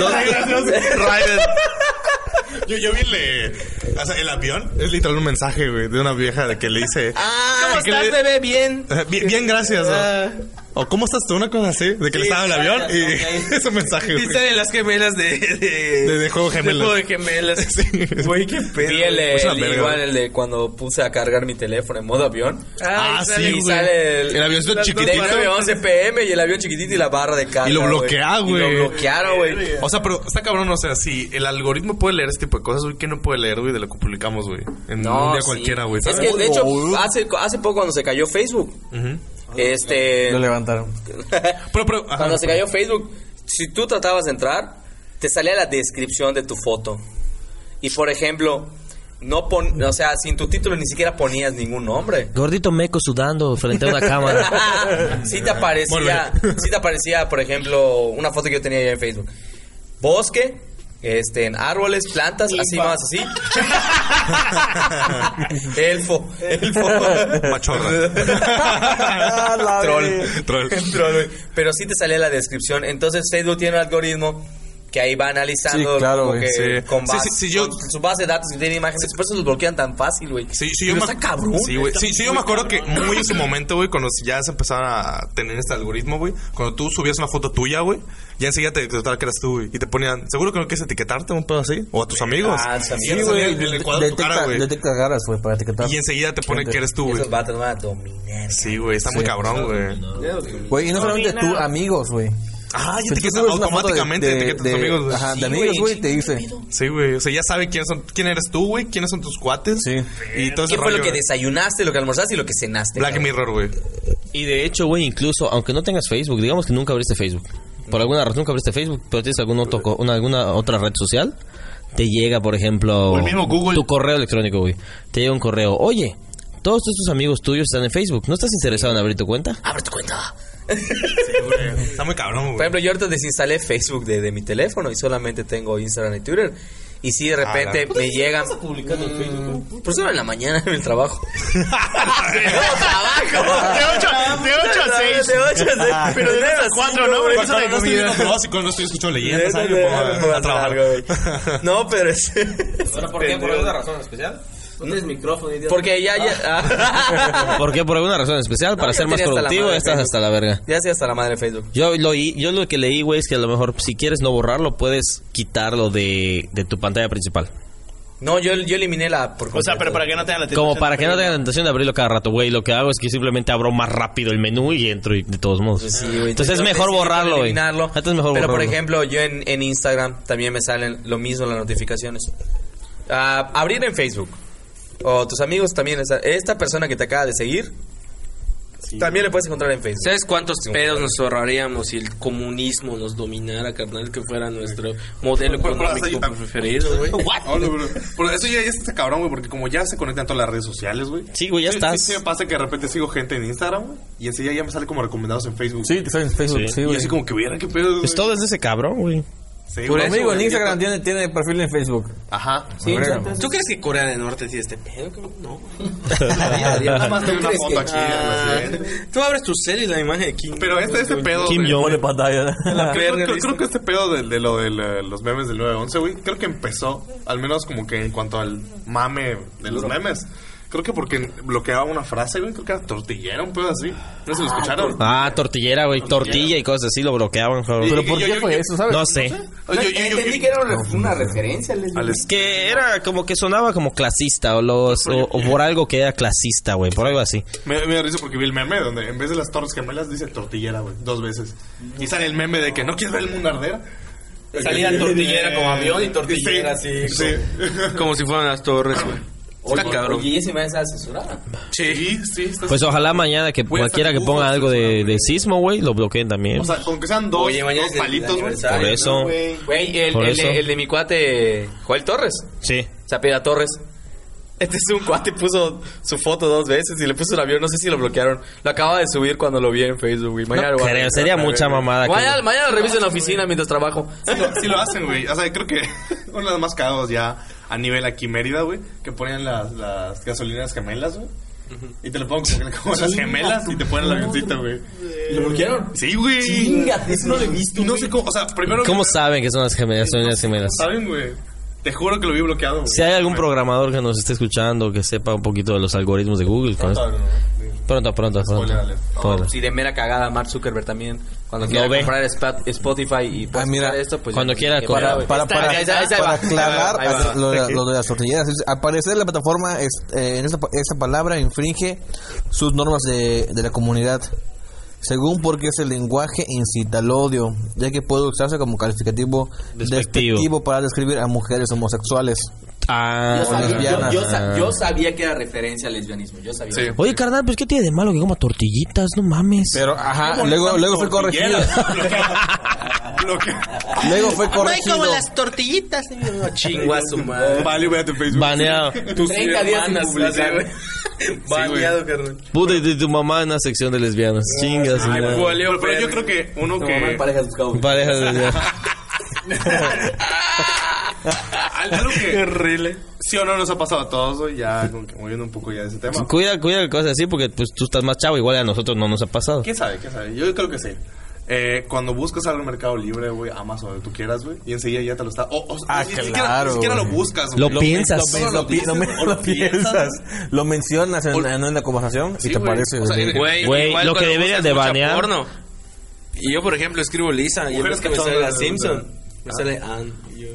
Los- *laughs* Raiden. Yo, yo vi el, de- o sea, el avión. Es literal un mensaje, güey, de una vieja de que le dice. Ah, ¿cómo estás, le- bebé? Bien. Bien, bien, gracias. Ah. O, ¿cómo estás tú? Una cosa así. De que le estaba en el avión y *laughs* es un mensaje, Y güey. salen las gemelas de... De, De- de Juego Gemelas. De juego de gemelas. *laughs* Güey, qué pedo. Vi el, el- verga, igual el de cuando puse a cargar mi teléfono en modo avión. Ah, y sale- sí, y güey. sale el, El avioncito de chiquitito. 9-11 PM y el avión chiquitito y la barra de carga. Y lo güey. bloquea, Y güey. lo bloquearon, güey. O sea, pero está cabrón, o sea, si el algoritmo puede leer este tipo de cosas, güey, ¿qué no puede leer, güey, de lo que publicamos, güey? En un día sí. cualquiera, güey. Es que, de hecho, hace, hace poco cuando se cayó Facebook, Ujú. Este... Lo levantaron. *laughs* Pero, pero, ajá. Cuando se cayó Facebook, si tú tratabas de entrar, te salía la descripción de tu foto. Y por ejemplo, no pon, o sea, sin tu título ni siquiera ponías ningún nombre. Gordito meco sudando frente a una cámara. *laughs* sí te aparecía, sí te aparecía, por ejemplo, una foto que yo tenía ya en Facebook. Bosque, este, en árboles, plantas, así más así. *laughs* elfo, elfo. Machorra. *laughs* Troll. Troll. *laughs* Troll. Pero sí te salía la descripción. Entonces Facebook tiene un algoritmo que ahí va analizando Sí, claro, como que sí. con, base- sí, sí, yo- con su base de datos que tiene imágenes, por eso los bloquean tan fácil, güey. Sí, sí, yo me, está cabrón. Sí, güey. Sí, sí, yo me acuerdo que muy en su momento, güey, cuando ya se empezaron a tener este algoritmo, güey, cuando tú subías una foto tuya, güey, ya enseguida te detectaba que eras tú, güey, y te ponían, seguro que no quieres etiquetarte un pedo así, o a tus amigos. Ah, tus Sí, amigos. güey, Detecta, caras, güey, para etiquetar. Y enseguida te pone que eres tú, güey. esos vatos van a dominar. Sí, güey, está muy cabrón, güey. Güey, y no solamente tú, amigos, güey. Ah, ya tú etiqueta subes una foto de- automáticamente, de- tus amigos, güey. Ajá, Sí, de amigos, güey, te dice. Sí, güey, o sea, ya sabe quiénes son, quién eres tú, güey, quiénes son tus cuates. Sí. Y todo ¿Qué fue lo que desayunaste, lo que almorzaste y lo que cenaste? Black cabrón? Mirror, güey. Y de hecho, güey, incluso aunque no tengas Facebook, digamos que nunca abriste Facebook. Por alguna razón nunca abriste Facebook, pero tienes algún otro, co- una, alguna otra red social, te llega, por ejemplo, O el mismo Google. tu correo electrónico, güey. Te llega un correo, oye, todos estos amigos tuyos están en Facebook, ¿no estás interesado en abrir tu cuenta? Abre tu cuenta. Está muy cabrón, Por güey. ejemplo, yo ahorita desinstalé Facebook de, de mi teléfono y solamente tengo Instagram y Twitter. Y si de repente me llegan. publicando en Facebook? Por eso en la mañana en el trabajo. *laughs* de trabajo. De 8 de ocho a 6. De 8 a 6. Pero de 9 a 4, ¿no? Porque es hora de no estoy básico, no estoy escuchando leyendas. No, pero es. ¿Por qué? ¿Por alguna razón especial? No tienes micrófono, idiota. Porque ya, ya. ah. *laughs* ¿Por qué? ¿Por alguna razón especial? Para ser más tenía hasta la productivo, madre de estás Facebook. hasta la verga. Ya sé hasta la madre de Facebook. Yo lo, yo lo que leí, güey, es que a lo mejor si quieres no borrarlo, puedes quitarlo de, de tu pantalla principal. No, yo, yo eliminé la por O sea, pero para que no tengan la Como tentación para de que no abrirlo. tengan la tentación de abrirlo cada rato, güey. Lo que hago es que simplemente abro más rápido el menú y entro y de todos modos. Pues sí, güey. Entonces es mejor borrarlo, güey. eliminarlo. Entonces es mejor Pero por ejemplo, yo en, en Instagram también me salen lo mismo las notificaciones. Ah, abrir en Facebook. O tus amigos también. esta- Esta persona que te acaba de seguir. También le puedes encontrar en Facebook. ¿Sabes cuántos pedos nos ahorraríamos si el comunismo nos dominara, carnal? Que fuera nuestro modelo económico preferido, güey. Pero eso ya, ya está cabrón, güey, porque como ya se conectan todas las redes sociales, güey. Sí, güey, ya Sí, estás. Sí, sí me pasa que de repente sigo gente en Instagram, güey, y enseguida ya me sale como recomendados en Facebook. Sí, te sale en Facebook, Sí. sí, Y güey. así como que vieran qué pedo, Pues todo es de ese cabrón, güey. Sí, Por güey. amigo, en güey. Instagram tiene, tiene perfil en Facebook. Ajá. Sí, ¿Tú crees que Corea del Norte tiene este pedo? No. *laughs* Nada más tengo una crees foto que- aquí. Ah. Tú abres tu cel y la imagen de Kim. Pero este, este pedo... Kim de- Jong. Pone pantalla. Creo, creo- *laughs* creo que este pedo de, de lo de la- los memes del 911, güey, creo que empezó, al menos como que en cuanto al mame de los memes. Creo que porque bloqueaba una frase, güey, creo que era tortillera, un pedo así. ¿No se lo escucharon? Ah, tortillera, güey. Tortilla y cosas así lo bloqueaban. cabrón. Pero ¿por yo- qué yo- fue yo- eso, sabes? No sé. Yo- yo- yo- Entendí que era una, una referencia. les digo. al- Es que era como que sonaba como clasista o, los, o, o por algo que era clasista, güey. Por algo así. Me, me da risa porque vi el meme donde en vez de las torres gemelas dice tortillera, güey, dos veces. Y sale el meme de que no quieres ver el mundo arder. Salía *laughs* tortillera como avión y tortillera así. Como si fueran las torres, güey. Está cabrón. Oye, ¿y ese me está censurada? Sí, sí, está Pues ojalá mañana que Voy cualquiera que ponga algo de, de sismo, güey, lo bloqueen también. O sea, con que sean dos, Oye, mañana dos es palitos, güey. Por eso. Güey, el, el, el de mi cuate Joel Torres. Sí. Zapira Torres. Este es un cuate puso su foto dos veces y le puso el avión. No sé si lo bloquearon. Lo acaba de subir cuando lo vi en Facebook. güey. Mañana No creo, sería mucha mamada. que- Mañana, mañana lo reviso en la oficina mientras trabajo. Sí lo, sí lo hacen, güey. O sea, creo que *laughs* uno de los más cagados ya a nivel aquí Mérida, güey, que ponían las, las gasolineras gemelas, güey. Y te lo ponen como, como las gemelas y te ponen el avioncito, güey. ¿Lo bloquearon? Sí, güey. Chingate, eso no lo he visto. No sé cómo, o sea, primero... ¿Cómo saben que son las gemelas? Son las gemelas. ¿Saben, güey? Te juro que lo vi bloqueado. Si hay algún programador que nos esté escuchando que sepa un poquito de los algoritmos de Google, con esto- pronto, pronto, pronto. Pronto. Sí, de mera cagada, Mark Zuckerberg también. Cuando quiera ve. comprar Spotify y pues, Ah, mira, esto, pues cuando quiera para- Para, para, aclarar lo, de, lo de las tortilleras, al parecer la plataforma es, eh, en esta, esta palabra infringe sus normas de, de la comunidad. Según porque ese lenguaje incita al odio, ya que puede usarse como calificativo Despectivo. despectivo para describir a mujeres homosexuales. Ah, Yo sabía, yo, lesbianas. yo sa- yo sabía que era referencia al lesbianismo. Yo sabía. Sí. Oye, carnal, pues ¿qué tiene de malo que coma tortillitas? No mames. Pero, ajá, luego, luego fue corregido. *laughs* luego fue corregido. tortillitas. Chingua su madre. *laughs* Vale, véate en Facebook. Baneado. *laughs* Tus 30 días sin publicar. Baneado, carnal. Puta, y de tu mamá en una sección de lesbianas. Chingas. Ay, pero, pero yo creo que uno que... parejas buscados. Pareja de lesbianas. *laughs* Algo que... Sí o no nos ha pasado a todos, güey, ya como que moviendo un poco ya de ese tema. Cuida, cuida que cosas así porque pues tú estás más chavo, igual a nosotros no nos ha pasado. ¿Quién sabe? ¿Quién sabe? Yo creo que sí. Eh, cuando buscas algo en Mercado Libre, güey, Amazon, donde tú quieras, güey, y enseguida ya te lo está. O, o- Ah, ni, siquiera, claro, ni siquiera lo buscas, güey. Lo piensas. Lo, lo pi- dices, lo o lo *laughs* piensas, lo mencionas en, O- en una conversación Sí, y te güey. parece. O sea, Güey, Güey, igual lo que buscas de banear- porno. Y yo, por ejemplo, escribo Lisa y vez que me sale la Simpson, me Ah. sale Ann. Y yo,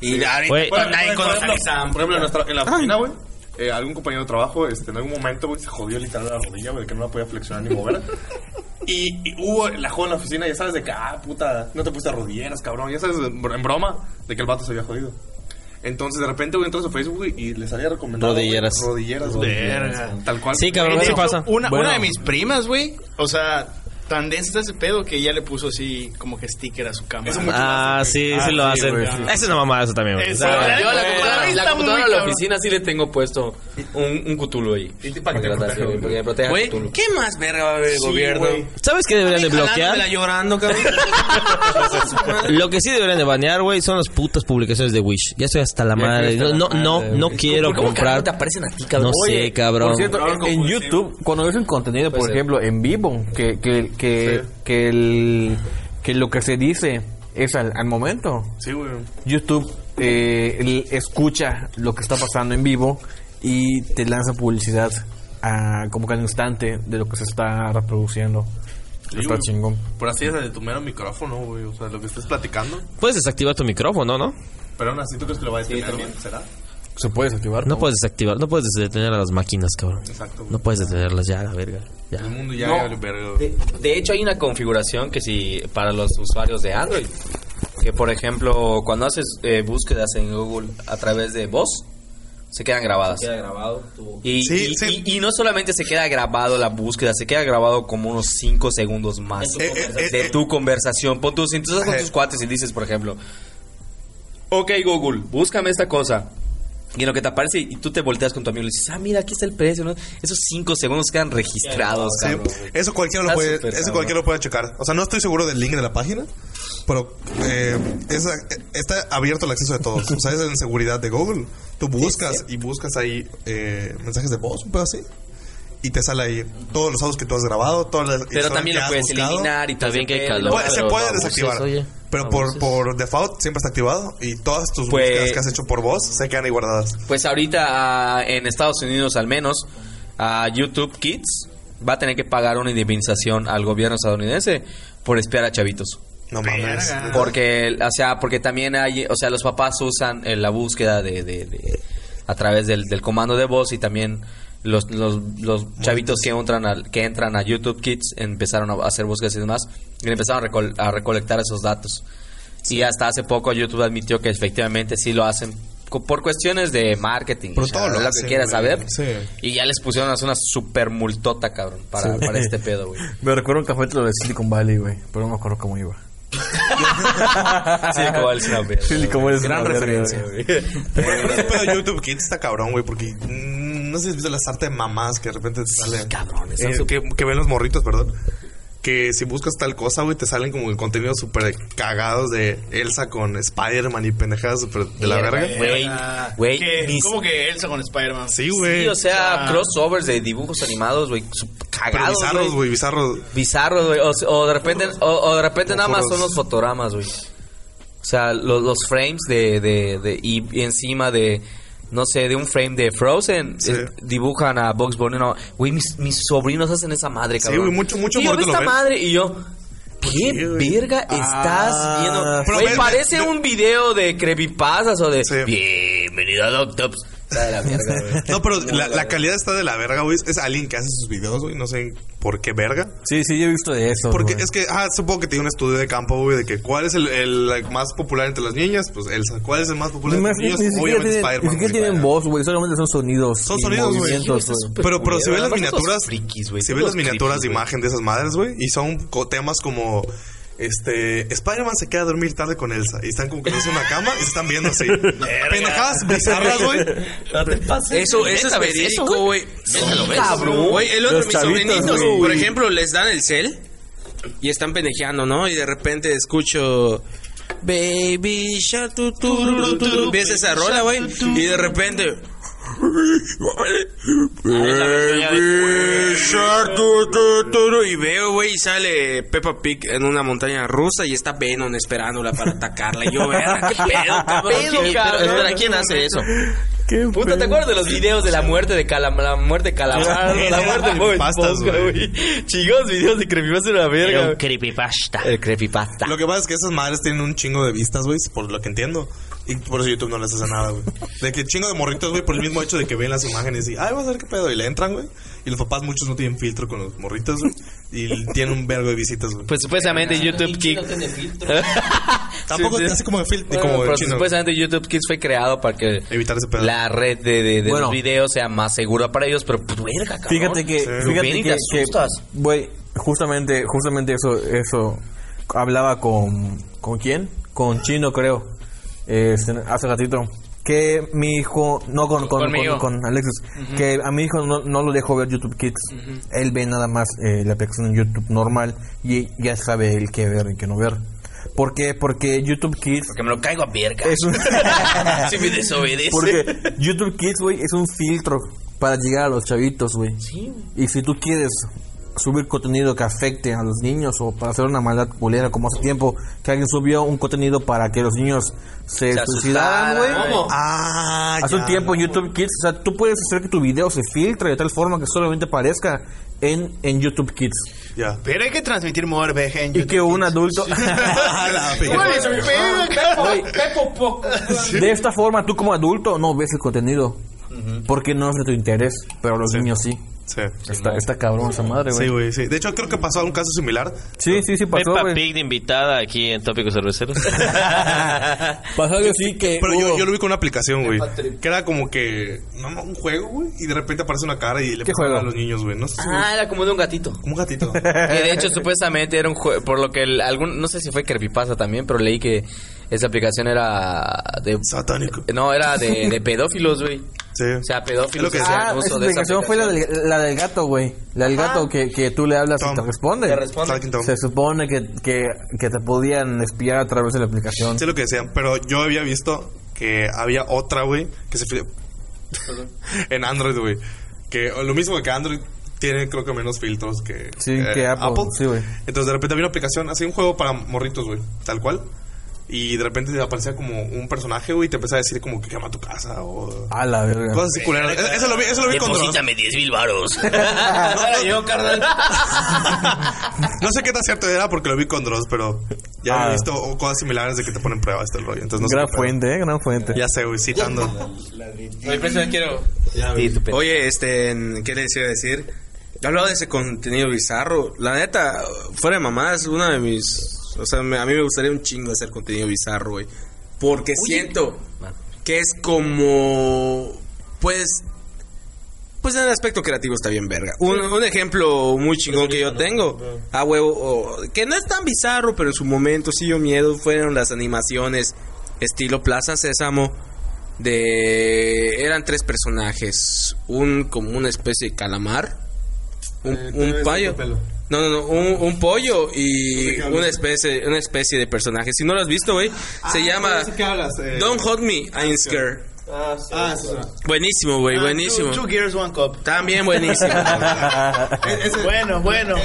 Y ahorita Güey. pues, nadie por, conoce a ejemplo, Sam. por ejemplo, en, nuestra, en la oficina, güey, eh, algún compañero de trabajo, este, en algún momento, güey, se jodió literal la rodilla, güey, que no la podía flexionar ni mover. Y, y hubo la joven en la oficina, ya sabes, de que, ah, puta, no te pusiste rodilleras, cabrón, ya sabes, en broma, de que el vato se había jodido. Entonces, de repente, güey, entras a Facebook güey, y les había recomendado. güey, Rodilleras. Rodilleras, güey. Verga. Tal cual. Sí, cabrón, eso pasa. Una, Bueno. una de mis primas, güey, o sea, tan denso está ese pedo que ya le puso así como que sticker a su cámara. Ah, sí, sí lo hacen. Esa es una mamada eso también, güey. Eso. Yo a la computadora, está la computadora de la oficina sí le tengo puesto un, un cutulo ahí. Para que me proteja Güey. ¿qué más verga va a haber el gobierno? ¿Sabes qué deberían de bloquear? Llorando, cabrón. *laughs* Lo que sí deberían de banear, güey, son las putas publicaciones de Wish. Ya estoy hasta la madre. No, no, no, no quiero ¿Cómo carajo comprar. te aparecen a ti, cabrón? No sé, cabrón. Por cierto, en, YouTube, cuando ves un contenido, por ejemplo, en vivo, que, que, que, que, el, que lo que se dice es al, al momento, Sí, güey. YouTube eh, él escucha lo que está pasando en vivo y te lanza publicidad a, como que al instante de lo que se está reproduciendo. Sí, está güey. chingón. Por así es de tu mero micrófono, güey. O sea, lo que estés platicando. Puedes desactivar tu micrófono, ¿no? Pero aún así, ¿tú crees que lo va a detener, güey? ¿Será? Se puede desactivar. No puedes desactivar, no puedes detener a las máquinas, cabrón. Exacto, güey. No puedes detenerlas ya, la verga. Ya. El mundo ya No. vale verga. De, de hecho, hay una configuración que si para los usuarios de Android, que por ejemplo, cuando haces eh, búsquedas en Google a través de voz, se quedan grabadas. Queda grabado. Y, Sí, y- sí. y- y no solamente se queda grabado la búsqueda, se queda grabado como unos 5 segundos más Eh, eh, eh, de eh. tu conversación. Pon tú estás con Eh. tus cuates y dices, por ejemplo, ok Google, búscame esta cosa. Y en lo que te aparece y tú te volteas con tu amigo y le dices, ah, mira, aquí está el precio, ¿no? Esos 5 segundos quedan registrados, Sí, cabrón. eso cualquiera lo puede, eso cabrón. cualquiera lo puede checar. O sea, no estoy seguro del link de la página, pero eh, esa- está abierto el acceso de todos. O sea, es en seguridad de Google. Tú buscas y buscas ahí eh, mensajes de voz, un pedo así. Y te sale ahí todos los audios que tú has grabado, todas las Pero también que lo puedes buscado. eliminar y bien ese que calor. Se puede desactivar. oye, pero por, por default siempre está activado y todas tus Pues- búsquedas que has hecho por voz se quedan ahí guardadas. Pues ahorita ah, en Estados Unidos al menos, a YouTube Kids va a tener que pagar una indemnización al gobierno estadounidense por espiar a chavitos. No mames. Porque, o sea, porque también hay, o sea, los papás usan eh, la búsqueda de, de- de- a través del, del comando de voz y también los, los, los chavitos que entran, al, que entran a YouTube Kids empezaron a hacer búsquedas y demás y empezaron a, recol- a recolectar esos datos. Y hasta hace poco YouTube admitió que efectivamente sí lo hacen por cuestiones de marketing. Sea, todo lo es lo que quieras saber. Sí. Y ya les pusieron a hacer una super multota, cabrón, para, Sí. para este *laughs* pedo, güey. Me recuerdo un capítulo de Silicon Valley, güey. Pero no me acuerdo cómo iba. Sí, como el Snapper. Silicon Valley es Gran una referencia. güey. *laughs* Pero ese pedo de YouTube Kids está cabrón, güey, porque mm, no sé si has visto las artes de mamás que de repente te salen. cabrones, Eh, que, que ven los morritos, perdón. Que si buscas tal cosa, güey, te salen como el contenido súper cagados de Elsa con Spider-Man y pendejadas súper de la verga. Güey, güey, ¿Cómo que Elsa con Spider-Man? Sí, güey. Sí, o sea, Ah. crossovers de dibujos animados, güey, Pero cagados, bizarros, güey. bizarros. Bizarros, güey. O, o de repente, o, o de repente nada más son los fotogramas, güey. O sea, lo- los frames de, de, y encima de, no sé, de un frame de Frozen, Sí. eh, dibujan a Bugs Bunny. No, güey, mis, mis sobrinos hacen esa madre, Sí, cabrón. güey, mucho- mucho Y yo esta ven. madre y yo... ¿Qué Sí, güey. verga estás Ah, viendo? pero Güey, parece un video de creepypastas o de... Sí. Bienvenido a Doctops. Está de la mierda, güey. No, pero la, la calidad está de la verga, güey. Es alguien que hace sus videos, güey. No sé por qué verga. Sí, sí, yo he visto de eso. Porque güey. es que, ah, supongo que tiene un estudio de campo, güey, de que cuál es el, más popular entre las niñas, pues Elsa. ¿Cuál es el más popular Ni, entre los ni niños? siquiera Obviamente tienen, ni Spider-Man. siquiera tienen voz, güey. Solamente son sonidos. Son sonidos, güey. Pero, pero si ves las miniaturas, frikis, güey. si ves las miniaturas de imagen de esas madres, güey, y son temas como, este, Spider-Man se queda a dormir tarde con Elsa, y están como que en una cama y se están viendo así. *laughs* Pendejadas bizarras, güey. Eso, eso es verídico, güey. Cabrón. Güey, el otro, Los mis chavitos, sobrinitos, güey. por ejemplo, les dan el cel y están pendejeando, ¿no? Y de repente escucho Baby Shark tu, tu, tu, tu, empieza esa rola, güey, y de repente Y veo, güey, y sale Peppa Pig en una montaña rusa y está Venom esperándola para atacarla. Y yo, verga, qué pedo, cabrón. pedo, ¿Qué- cabrón? pero, espera, ¿quién hace eso? ¿Qué Puta, ¿te acuerdas de los videos de la muerte de Calamar? La muerte de Calamar, la muerte de Bob Esponja, güey. Chingos videos de creepypasta de la verga. güey. creepypasta. El creepypasta. Lo que pasa es que esas madres tienen un chingo de vistas, güey, por lo que entiendo. Y por eso YouTube no les hace nada, güey. De que chingo de morritos, güey, por el mismo hecho de que ven las imágenes y, ay, vamos a ver qué pedo. Y le entran, güey. Y los papás, muchos no tienen filtro con los morritos, güey. Y tienen un vergo de visitas, güey. Pues supuestamente YouTube Kids. *laughs* Tampoco Sí, sí. así como de filtro, Bueno, como pero de chino. supuestamente YouTube Kids fue creado para que Evitar ese pedo. la red de, de, de Bueno. los videos sea más segura para ellos, pero pues, verga, cabrón. Fíjate que, fíjate ven y que, te que, asustas. güey, justamente, justamente eso, eso, hablaba con, ¿con quién? Con Chino, creo, este, hace ratito, que mi hijo, no con, con, con, con Alexis, que a mi hijo no, no lo dejo ver YouTube Kids, él ve nada más eh, la aplicación en YouTube normal y ya sabe el qué ver y qué no ver. ¿Por qué? Porque YouTube Kids Porque me lo caigo a verga. es un... *laughs* si me desobedece. Porque YouTube Kids, güey, es un filtro para llegar a los chavitos, güey. Y si tú quieres subir contenido que afecte a los niños o para hacer una maldad culera como hace tiempo que alguien subió un contenido para que los niños se, Se suicidaran, güey. Ah, Hace un tiempo en YouTube Kids, o sea, tú puedes hacer que tu video se filtre de tal forma que solamente aparezca en, en YouTube Kids. Ya. Pero hay que transmitir More BG en Y que un adulto... *laughs* *laughs* Pega, Güey, de esta forma tú como adulto no ves el contenido. Porque no es de tu interés, pero los niños sí. Sí. Está, está cabrón esa madre, güey. Sí, güey, sí. De hecho, creo que pasó un caso similar. Sí, sí, sí pasó, Peppa. Pig de invitada aquí en Tópicos Cerveceros. *laughs* *laughs* Pasó algo así que Pero yo, yo lo vi con una aplicación, güey. Que era como que no, no, un juego, güey. Y de repente aparece una cara y le ¿Qué ponen juego? a los niños, güey. No sé Ah, era como de un gatito. Como un gatito. *laughs* Que de hecho supuestamente era un juego, por lo que el- algún, no sé si fue Creepypasta también, pero leí que esa aplicación era de... Satánico. No, era de, de pedófilos, güey. Sí. O sea, pedófilos Es lo que que hacían Ah, uso esa de esa aplicación fue la del, la del gato, güey. La del gato que, que tú le hablas y te responde. Te responde. Se supone que, que, que te podían espiar a través de la aplicación. Sí, lo que decían. Pero yo había visto que había otra, güey, que se en Android, güey. Que lo mismo que Android tiene, creo que menos filtros que, Sí, eh, que Apple. Sí, güey. Entonces, de repente había una aplicación, así un juego para morritos, güey, tal cual. Y de repente te aparecía como un personaje, güey, y te empezaba a decir como que llama a tu casa o A la verga. cosas así culeras. Eso lo vi, eso lo vi con. Deposítame 10 mil varos. *laughs* Era yo, carnal. No sé qué tan cierto era porque lo vi con Dross, pero ya Ah. he visto cosas similares de que te ponen pruebas este rollo. Entonces no sé gran qué pedo. fuente, eh, gran fuente. Ya sé, güey, citando. Oye, pues, quiero... Oye, este, ¿qué les iba a decir? Yo hablaba de ese contenido bizarro. La neta, fuera de mamás, una de mis O sea, me- a mí me gustaría un chingo hacer contenido bizarro, güey. Porque siento que es como. Pues. Pues en el aspecto creativo está bien verga. Un, un ejemplo muy chingón que yo tengo, a huevo, que no es tan bizarro, pero en su momento sí dio miedo, fueron las animaciones estilo Plaza Sésamo, de... eran tres personajes, un como una especie de calamar, un, un payo, no, no, no, un, un pollo y una especie, una especie de personaje. Si no lo has visto, güey, se llama ¿Qué hablas? Eh, Don't Hold Me, I'm Scared. Ah, sí. Buenísimo, güey, buenísimo. Two, two Gears, One Cup. También buenísimo. *laughs* Bueno, bueno.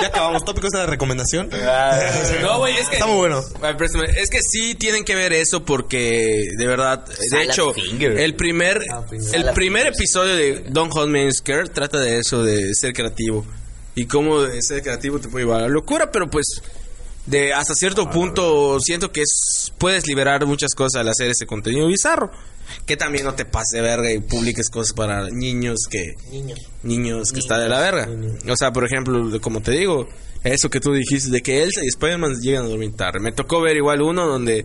Ya acabamos. Tópico esa de recomendación. No, güey, es que. Está muy bueno. Es que sí tienen que ver eso porque, de verdad, de hecho, finger. el primer, el primer episodio de Don't Hold Me Scared trata de eso, de ser creativo. Y cómo ser creativo te puede llevar a la locura, pero pues, de hasta cierto punto siento que es, puedes liberar muchas cosas al hacer ese contenido bizarro. Que también no te pase de verga y publiques cosas para niños que... Niños. que está de la verga. O sea, por ejemplo, como te digo, eso que tú dijiste de que Elsa y Spider-Man llegan a dormir tarde. Me tocó ver igual uno donde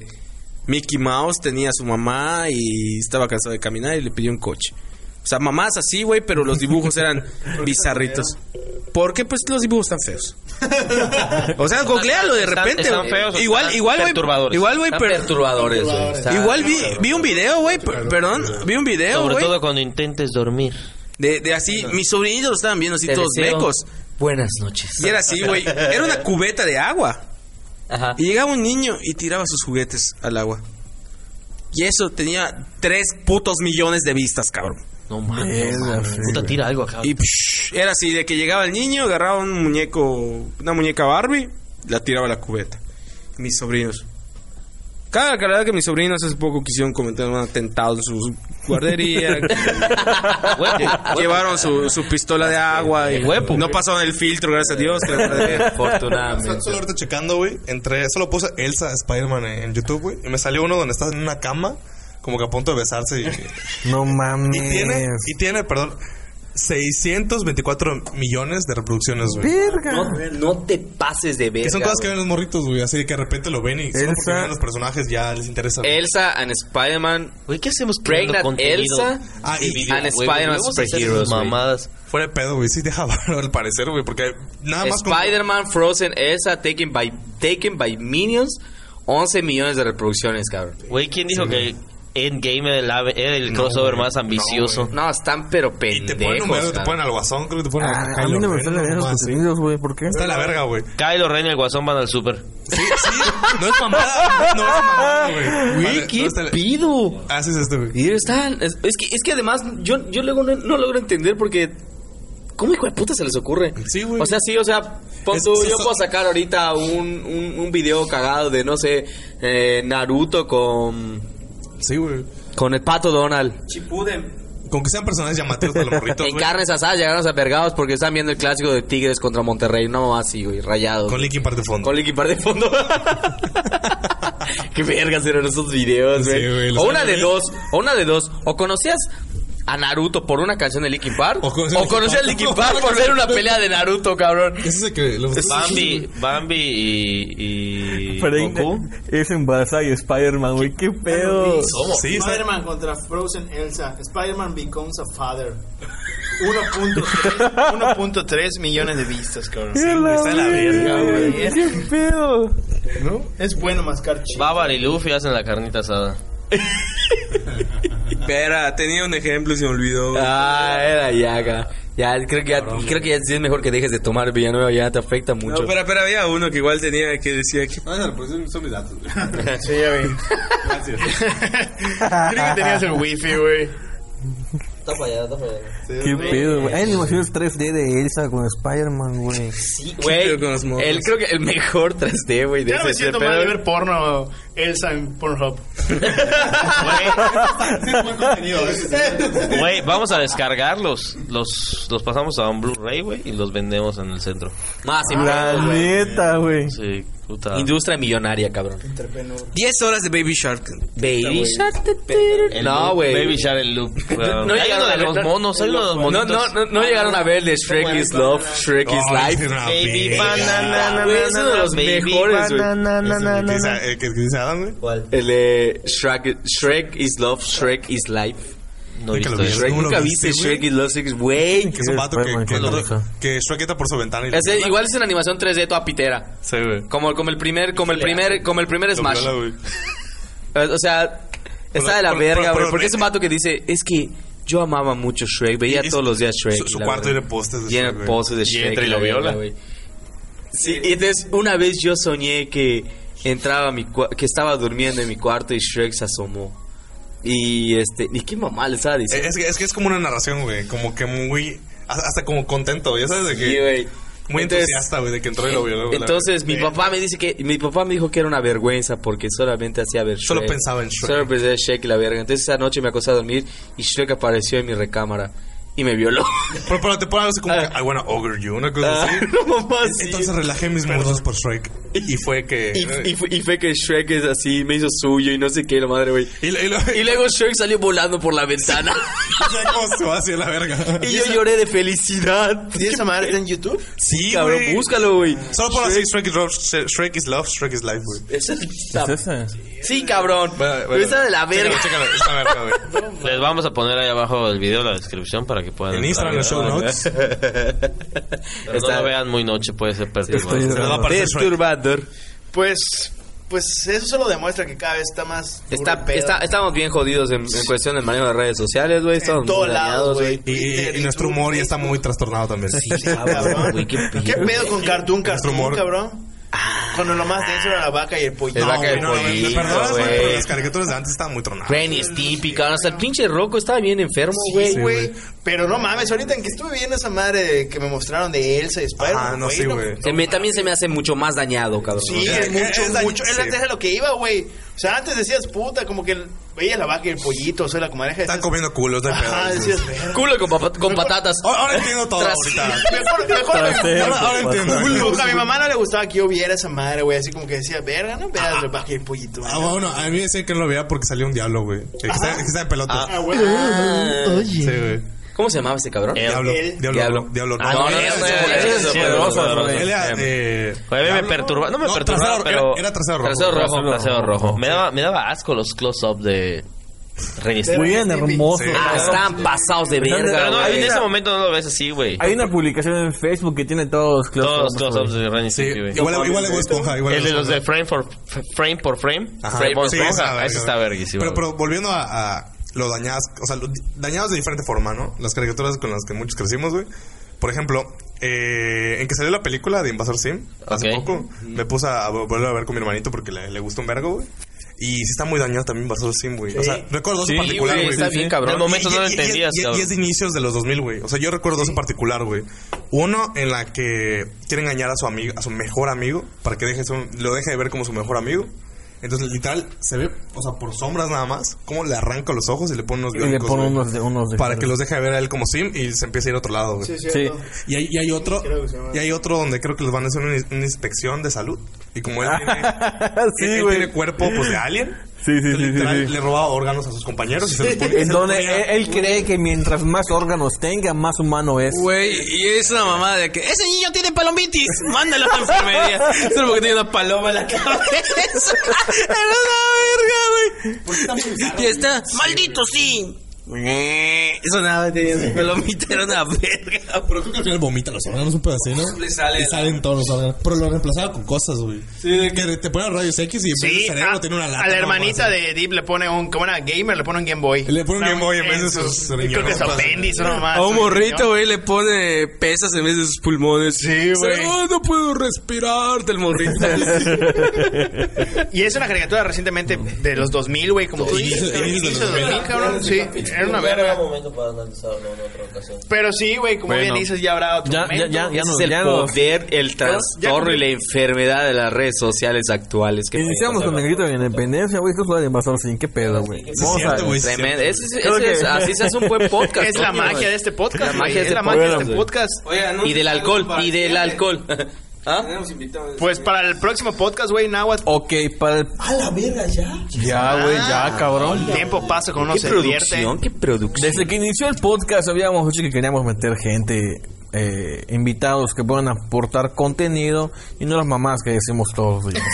Mickey Mouse tenía a su mamá y estaba cansado de caminar y le pidió un coche. O sea, mamás así, güey, pero los dibujos eran *laughs* bizarritos. Porque pues los dibujos están feos. O sea, googlealo de repente. están feos igual, están igual, güey. perturbadores. Igual, güey, per- perturbadores, Igual vi, vi un video, güey, per- perdón, vi un video, Sobre todo cuando intentes dormir. de, de así, mis sobrinitos lo estaban viendo así Te todos mecos. Buenas noches. Y era así, güey, era una cubeta de agua. Ajá. Y llegaba un niño y tiraba sus juguetes al agua. Y eso tenía tres putos millones de vistas, cabrón. No mames. Puta, tira algo acá. Y psh, era así, de que llegaba el niño, agarraba un muñeco, una muñeca Barbie, la tiraba a la cubeta. Mis sobrinos. Cada verdad que mis sobrinos hace poco quisieron cometer un atentado en su guardería. *laughs* Lle- Llevaron su, su pistola de agua y no pasaron el filtro, gracias a Dios. *laughs* Afortunadamente. Solo ahorita checando, güey. Entré, solo puse Elsa Spider-Man en, en YouTube, güey. Y me salió uno donde estás en una cama, como que a punto de besarse. Y, *laughs* No mames. y tiene, y tiene, perdón, 624 millones de reproducciones, güey. Verga. No, no te pases de verga. Que son cosas que ven los morritos, güey. Así que de repente lo ven y solo porque Elsa- los personajes ya les interesa. Elsa and Spider-Man. Güey, ¿qué hacemos Pregnant Elsa Ah, y- and Spider-Man Superheroes, mamadas. Fuera de pedo, güey. Sí deja *laughs* varo al parecer, güey. Porque nada más como- Spider-Man Frozen Elsa taken by, taken by Minions. 11 millones de reproducciones, cabrón. Güey, ¿quién dijo que Endgame era el, el crossover más ambicioso? No, están pero Y te ponen pendejos. te ponen al guasón, creo que te ponen Ah, a a mí no me esos nomás, sí. contenidos, güey. ¿Por qué? Está de la verga, güey. Kylo Ren y el Guasón van al super. Sí, sí. No es mamada. No es mamada, güey. Güey, Vale, ¿qué no pido? Ah, sí es este, güey. Y están. Es, es que, es que además, yo, yo luego no, no logro entender porque. ¿Cómo hijo de puta se les ocurre? Sí, güey. O sea, sí, o sea, pon Es- tú, yo so- puedo sacar ahorita un, un, un video cagado de, no sé, eh, Naruto con. Sí, güey. Con el pato Donald. Con que sean personajes llamativos para los morritos, *laughs* En güey. carnes asadas llegaron a vergados porque están viendo el clásico de Tigres contra Monterrey. No, así, güey, rayados. Con Linkin Park de fondo. Con Linkin Park de fondo. *laughs* Qué vergas eran esos videos, Sí, güey. güey, los o una de dos, o una de dos. O conocías a Naruto por una canción de Linkin Park. O O conocías conocías, a Linkin Park por ver una pelea de Naruto, cabrón. Es el que... Los... Bambi, Bambi y, y Goku. es embarazada y Spider-Man, güey. ¿Qué pedo? Sí. Spider-Man contra Frozen Elsa. Spider-Man becomes a father. 1.3 1.3 *laughs* millones de vistas, cabrón. ¡Qué la está en la verga, güey. ¿Qué pedo? ¿No? Es bueno mascar chido. Bárbara y Luffy hacen la carnita asada. *laughs* Espera, tenía un ejemplo y se me olvidó. Ah, era ya, ya, creo que ya, creo que ya sí es mejor que dejes de tomar Villanueva, ya te afecta No, mucho. pero, pero había uno que igual tenía que decía que... Ah, pues son mis datos, güey. Sí, ya vi. *laughs* Gracias. *laughs* Creí que tenías el wifi, güey. Está fallado, está fallado. ¿Qué pedo, güey? Hay animaciones 3D de Elsa con Spider-Man, güey. Sí, güey. El, creo que el mejor 3D, güey, de Ya no me ese siento mal de ver porno Elsa en Pornhub. Güey, *laughs* vamos a descargarlos. Los, los pasamos a un Blu-ray, güey, y los vendemos en el centro. Más La impuestos, güey. neta, güey. Sí. Puta. Industria millonaria, cabrón. 10 horas de Baby Shark. Baby Shark. El No, loop, güey. Baby Shark, el loop. *laughs* No, no hay llegaron uno a de ver- los monos, hay uno de los No, no, no, no llegaron a ver el de Shrek is Love, Shrek is Life. Baby banana, es uno de los mejores, güey. ¿qué dice- na. eh, ¿Qué qué dice Adam, güey? El de Shrek, Shrek is Love, Shrek is Life. No he Nunca lo visto vi. eso. Shrek, ¿Cómo lo ¿nunca viste? Shrek Love, Shrek is güey. Que es un vato que, que, lo Shrek entra por su ventana y igual es una animación 3D toda pitera. Sí, güey. Como, como el primer, como el primer, como el primer lo Smash. Eh, O sea, está de la verga, güey. por- Porque es un vato que dice, es que yo amaba mucho Shrek, veía Y- y todos los días Shrek. su- y su cuarto tiene pósters de Lleno Shrek, pósters de Y Shrek. entra y lo viola. Sí, y entonces una vez yo soñé que entraba a mi que estaba durmiendo en mi cuarto y Shrek se asomó. Y este, y qué mamá le estaba diciendo. Es que, es que es como una narración, güey. Como que muy. Hasta como contento, ya sabes de que. Sí, güey. Muy Entonces- entusiasta, güey, de que entró y lo violó. Entonces mi papá me dice que mi papá me dijo que era una vergüenza porque solamente hacía ver Shrek. Solo pensaba en Shrek. Solo pensaba en Shrek y la verga. Entonces esa noche me acosté a dormir y Shrek apareció en mi recámara y me violó. Pero, pero te ponen algo así como que, I wanna ogre you, una cosa Ah, así. *laughs* no, mamá, sí. Entonces relajé mis muslos por Shrek. Y fue que. Y, y fue, y fue que Shrek es así, me hizo suyo y no sé qué, la madre, güey. Y, y luego Shrek salió volando por la ventana. *laughs* ¿Cómo se va hacia la verga? y yo lloré de felicidad. ¿Y esa madre está en YouTube? Sí, Cabrón, güey. búscalo, güey. Solo por así Shrek is, love, Shrek is love, Shrek is life, güey. Esa- ¿Es ese? Sí, cabrón. Bueno, bueno. está de la verga. Chécalo, chécalo, esta verga, güey. *laughs* Les vamos a poner ahí abajo el video en la descripción para que puedan. En Instagram, en los show notes. *laughs* Pero no Está- lo vean muy noche, puede ser perturbador. Se. Pues, pues eso solo demuestra que cada vez está más. Está, está- estamos bien jodidos en, en cuestión del manejo de redes sociales, güey. Estamos en todos lados, güey. Y, y- y nuestro humor ya está muy trastornado también. Cabrón. Güey, qué *laughs* ¿Qué pedo con Cartoon Cartoon, humor. cabrón? Cuando lo más denso era la vaca y el pollo. El vaca y el No, no, pollito, perdonas, güey, pero las caricaturas de antes estaban muy tronadas. Granny Stimpy, cabrón. Hasta el pinche Rocco estaba bien enfermo, güey. Sí, güey. Pero no mames, ahorita en que estuve viendo esa madre de- que me mostraron de Elsa y Spider-Man. Ah, no, sí, güey. Se me- también se me hace mucho más dañado, cabrón. Sí, Es- es mucho, es mucho. Es sí. antes de lo que iba, güey. O sea, antes decías puta, como que veías la vaca y el pollito, o sea, la comadreja. Están comiendo culos, no hay pedo. Ajá, decías. Culo con, con patatas. Ahora, entiendo todo Tras- ahorita. Mejor, mejor. Ahora, ahora entiendo. A mi mamá no le gustaba que yo viera esa madre, güey. Así como que decía, verga, no veas la vaca y el pollito. Ah, bueno, a mí me decían que no lo veía porque salió un diablo, güey. Que está, en pelota. Ah, güey. Sí, güey. ¿Cómo se llamaba ese cabrón? Diablo, diablo, Diablo. diablo. Ah, no, no, él- era, eh, mí me diablo. perturba, no me No, perturbaba, trasero- pero... era- era trasero rojo. Trasero rojo, Trasero trasero rojo. rojo. Me daba, me daba asco los close-up de Rey Muy bien, hermoso. Sí. Ah, estaban pasados de verga, Pero no, en ese momento no lo ves así, güey. Hay una publicación en Facebook que tiene todos los Todos los close-ups, close-ups de Ren Sí, güey. igual, igual de Esponja. Igual El de los de frame por frame por frame. Ajá. Frame por Sí, frame. Ah, Ese está verguísimo. Pero, pero volviendo a, a lo dañadas, o sea, lo dañados de diferente forma, ¿no? Las caricaturas con las que muchos crecimos, güey. Por ejemplo, eh, en que salió la película de Invasor Sim, hace poco, me puse a volver a ver con mi hermanito porque le, le gustó un vergo, güey. Y sí está muy dañado también Invasor Sim, güey. O sea, recuerdo dos Sí, en particular, güey, está bien, cabrón. En el momento Y- no lo entendías, y- y- cabrón. Y es de inicios de los 2000, güey. O sea, yo recuerdo dos en particular, güey. Uno en la que quiere engañar a su amigo, a su mejor amigo, para que deje su- lo deje de ver como su mejor amigo. Entonces, literal, se ve, o sea, por sombras nada más, cómo le arranca los ojos y le pone unos Y le pone güey, unos de unos de para que los deje de ver a él como Sim y se empiece a ir a otro lado, güey. Sí, Sí. Y hay, y hay otro, y hay otro donde creo que les van a hacer una, una inspección de salud. Y como él *laughs* tiene, Sí, él- tiene cuerpo pues de alien, Sí, sí, sí, sí, literal, sí. le roba órganos a sus compañeros y se los pone. En se donde los ponía- él, él cree que mientras más órganos tenga, más humano es. Güey, y es una mamada de que ese niño tiene palomitis, mándalo a la enfermería. Solo porque tiene una paloma en la cabeza. *laughs* *laughs* Era una verga, güey. Y está, maldito sí. Eso nada, tenía una palomita, era una verga. Pero creo que al final vomita los órganos un pedacito, ¿no? Le sale. Y salen todos los órganos. Pero lo reemplazaba con cosas, güey. Sí, de que te ponen rayos X y Sí, de cerebro a, tiene una lata. a la hermanita de Deep le pone un, como una gamer, le pone un Game Boy. Le pone un Game Boy en vez de su- sus Creo que riñones. es apéndice, no más. A un morrito, güey, le pone pesas en vez de sus pulmones. Sí, güey. No, no puedo respirar del morrito. *laughs* Y es una caricatura recientemente de los 2000, güey, como tú Inicios- dices. inicios de los Inicios de 2000, cabrón. Sí, era una verga. Pero sí, güey, como Bueno. bien dices, ya habrá otro Ya- momento. ya- ya- Ese nos- es el ya nos- poder, el trastorno y la enfermedad de las redes sociales actuales. que Iniciamos con el grito de independencia, güey. Esto fue de Invasor sin qué pedo, güey. Vamos cierto, a. güey. Tremendo. Ese es- Creo ese es- así se hace un buen podcast. Es la coño, magia de este podcast. La magia güey, de es este la magia de podcast, este güey. podcast. Y del alcohol, y del alcohol. *laughs* ¿Ah? Pues para el próximo podcast, güey, Nahuatl. Ok, para el... A la verga, ya. Ya, güey, ya, cabrón. El tiempo pasa con uno se divierte. qué producción. Desde que inició el podcast habíamos dicho que queríamos meter gente, eh, invitados que puedan aportar contenido y no las mamás que decimos todos los días.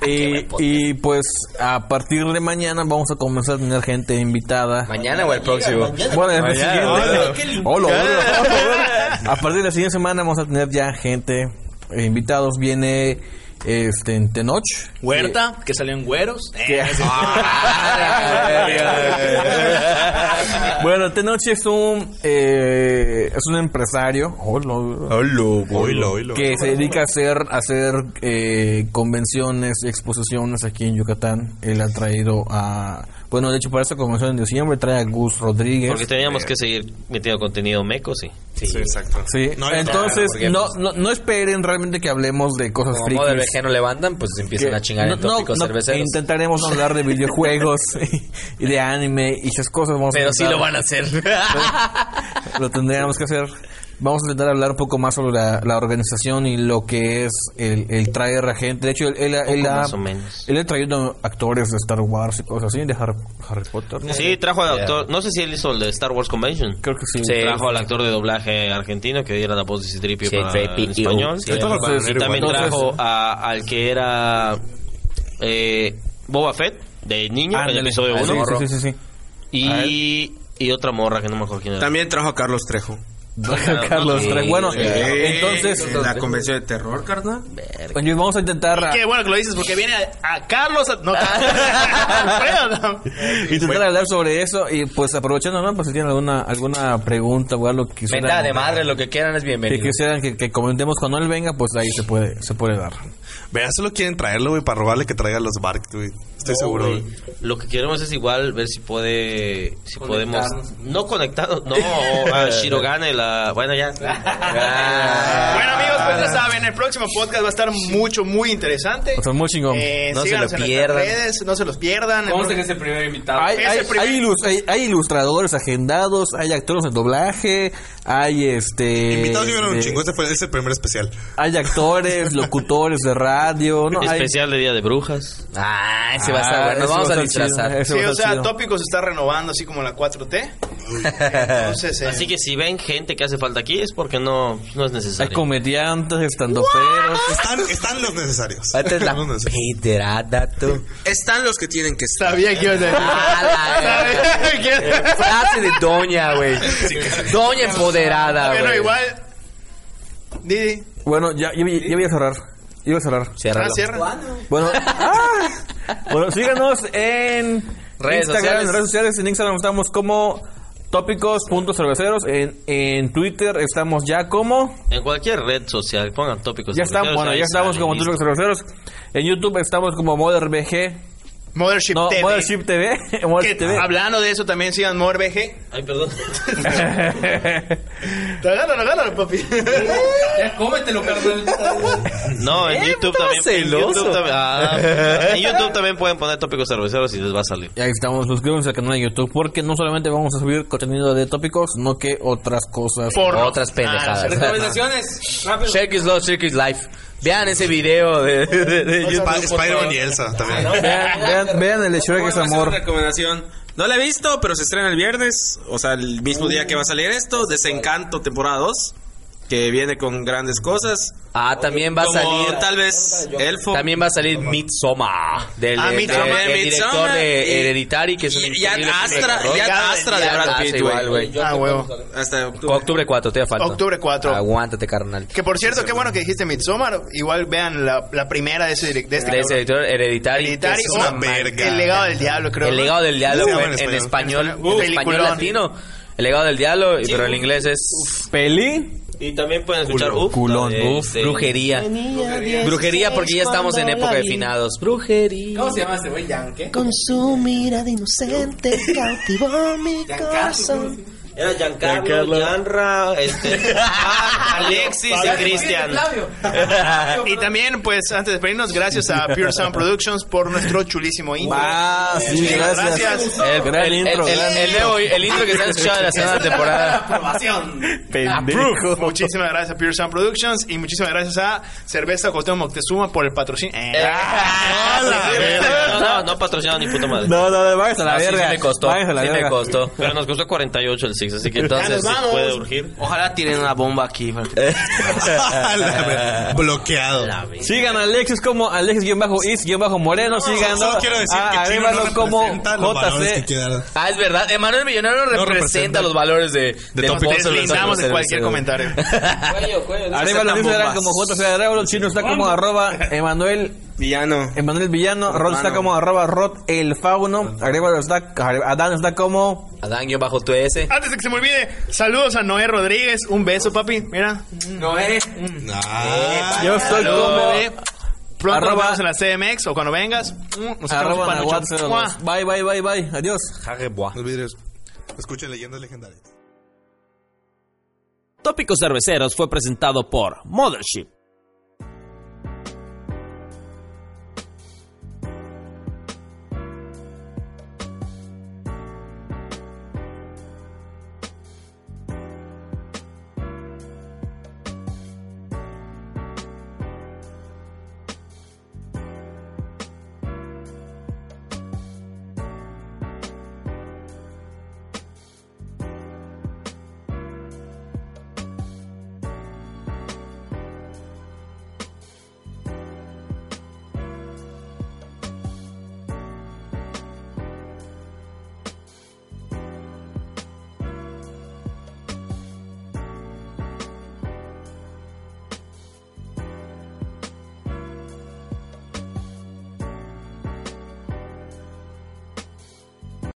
*laughs* y, y, pues a partir de mañana vamos a comenzar a tener gente invitada. ¿Mañana o el próximo? Bueno, el Mañana. siguiente. Hola, hola, hola. A partir de la siguiente semana vamos a tener ya gente, invitados. Viene este en Tenoch. Huerta, que salió en güeros. Que- *laughs* bueno, Tenoch es un eh, es un empresario que se dedica a hacer a hacer eh, convenciones, exposiciones aquí en Yucatán. Él ha traído a bueno, de hecho para esta convención en diciembre trae a Gus Rodríguez. Porque teníamos que seguir metiendo contenido meco, sí. Sí, exacto. Sí, No entonces no, pues, no, no esperen realmente que hablemos de cosas Como del frikis. VG no levantan, pues empiezan que- a chingar no, en tópicos no, cerveceros. intentaremos hablar de *laughs* videojuegos y de anime y esas cosas. Vamos a Pero sí intentar- lo van a hacer. lo tendríamos que hacer. Vamos a intentar hablar un poco más sobre la, la organización y lo que es el, el traer a gente. De hecho, él, él, él ha, más o menos. él ha traído actores de Star Wars y cosas así, de Harry, Harry Potter. ¿no? Sí, trajo al actor, no sé si él hizo el de Star Wars Convention. Creo que sí. Sí. Trajo al actor de doblaje argentino que diera la voz de Citripio Sí, para C-3PO. el español. Sí, y también entonces- trajo a- al que era eh, Boba Fett, de niño, en el episodio Ah, 1. sí, sí, sí, sí. Y, y otra morra que no me acuerdo quién era. También trajo a Carlos Trejo. Carlos sí, Trejo. Bueno, sí. entonces, La convención de terror, carnal. oye, vamos a intentar Qué bueno que lo dices porque viene a, a Carlos. a- no, *laughs* Alfredo, no. intentar hablar sobre eso y pues aprovechando, ¿no? Pues si tienen alguna alguna pregunta o algo que quisieran, Mentada de madre, lo que quieran es que bienvenido. quisieran que, que comentemos cuando él venga, pues ahí se puede se puede dar. Vea, solo quieren traerlo, güey, para robarle que traiga los Bark, güey. Estoy seguro, güey. Lo que queremos es igual ver si puede, si podemos, no conectarnos, no, a Shirogane, la, bueno ya. *laughs* Bueno, amigos, pues ya saben, el próximo podcast va a estar mucho, muy interesante. O sea, muy chingón. Eh, No se lo en pierdan. redes, no se los pierdan. ¿Cómo que es el primer invitado? Hay, ese hay, primer- hay ilus- hay- hay ilustradores agendados, hay actores de doblaje, hay este Invitados yo un de- chingo, este fue es el primer especial. hay actores, *laughs* locutores de radio, no, hay- Especial de Día de Brujas. Ah, ese va a Ah, estar bueno. Nos vamos va a disfrazar. Sí, o sea, chido. Tópico se está renovando así como la 4T. Entonces, eh, Así que si ven gente que hace falta aquí es porque no, no es hay necesario. comediantes, estandoperos. Están, están los necesarios. Esta es la Están los necesarios. pedrada, tú. Están los que tienen que estar. sabía que ibas a decir. Ah, *laughs* Sabía que. Frase de doña, güey. Doña empoderada, Bueno, güey. igual. Didi, Bueno, ya, ya voy a cerrar. Iba a cerrar. ah, cierra. Bueno, *laughs* ah, bueno, síganos en Redes Instagram, sociales. en redes sociales. En Instagram estamos como tópicos.cerveceros. En, en Twitter estamos ya como. En cualquier red social, pongan tópicos. Ya estamos, bueno, ya estamos como tópicos cerveceros. En YouTube estamos como MotherBG. Mothership No, TV. Mothership TV. *laughs* Mothership TV. hablando de eso, también sigan ModerBG. Ay, perdón. *laughs* Agárralo, agárralo, papi. *laughs* Ya cómetelo, carnal. No, en YouTube también. En YouTube, también ah, en YouTube también pueden poner tópicos cerveceros y les va a salir. Y ahí estamos, suscríbanse al canal de YouTube porque no solamente vamos a subir contenido de tópicos, sino que otras cosas. Porno. Otras pendejadas. Recomendaciones. Rápido. Shake is Love, Shake is Life. Vean ese video de, de, de YouTube. Sp- Spider-Man y Elsa también. Vean, vean, vean el de Shrek es amor. recomendación. No la he visto, pero se estrena el viernes. O sea, el mismo día que va a salir esto. Desencanto, temporada 2. Que viene con grandes cosas. Ah, también va a salir. tal vez Elfo. También va a salir Midsommar. Del, Ah, del- Midsommar. del Midsommar director de Hereditary, que es un y- Astra, filme de terror. y Ad Astra de Brad Pitt, igual, güey. Ah, huevo. Hasta octubre. Octubre 4, te falta. Octubre 4. Aguántate, carnal. Que por cierto, qué bueno que dijiste Midsommar. Igual vean la, la primera de, ese, de este De ese director Hereditary. Hereditary que es una verga. El legado del diablo, creo. El legado del diablo en español, en español latino. El legado del diablo, pero en inglés es Peli. Y también pueden escuchar Uf, Culón. uf, de- brujería. Brujería porque ya estamos en época de finados. Brujería. ¿Cómo se llama este güey? Yankee. Con su mirada inocente *laughs* cautivó mi corazón. Era Giancarlo, Giancarlo. Gianra, este, *laughs* Alexis y Cristian. *laughs* Y también, pues, antes de despedirnos, gracias a Pure Sound Productions por nuestro chulísimo intro. Ah, sí, Muchísimas gracias. El, Gran el- intro, el- el intro. nuevo- el intro que están escuchando de la segunda *laughs* temporada. Aprobación. Approve. Muchísimas gracias a Pure Sound Productions y muchísimas gracias a Cerveza Coteo Moctezuma por el patrocinio. Eh, No, no, no patrocinado ni puta madre. No, no, váyanse a la verga. sí me costó. Váyanse a la Sí me costó. Pero nos costó 48 el Six, así que entonces sí puede urgir. Ojalá tiren una bomba aquí. que- *laughs* *laughs* Bloqueado. Sigan a Alexis como Alex-Is-Moreno. Sigan quiero decir a que Chino Arévalo no como los que JC. Ah, es verdad. Emanuel Millonario representa, representa los valores de, del Tópico. pozo del Deslindamos de cervecero. cualquier comentario. Arévalo en Instagram como JC Arévalo. Chino está como arroba Emanuel Villano. Emanuel Villano. Rod está como arroba Rod el Fauno. Está, Adán está como Adán, yo bajo tu S. Antes de que se me olvide, saludos a Noé Rodríguez. Un beso, papi. Mira. Noé. Ah, Yo estoy como bebé. Pronto nos Arroba- vemos en la CMX o cuando vengas. Mm, Nos arroba echamos un Nahuatl panucho. 02. Mua. Bye, bye, bye, bye. Adiós. Los vidrios. Escuchen leyendas legendarias. Tópicos Cerveceros fue presentado por Mothership.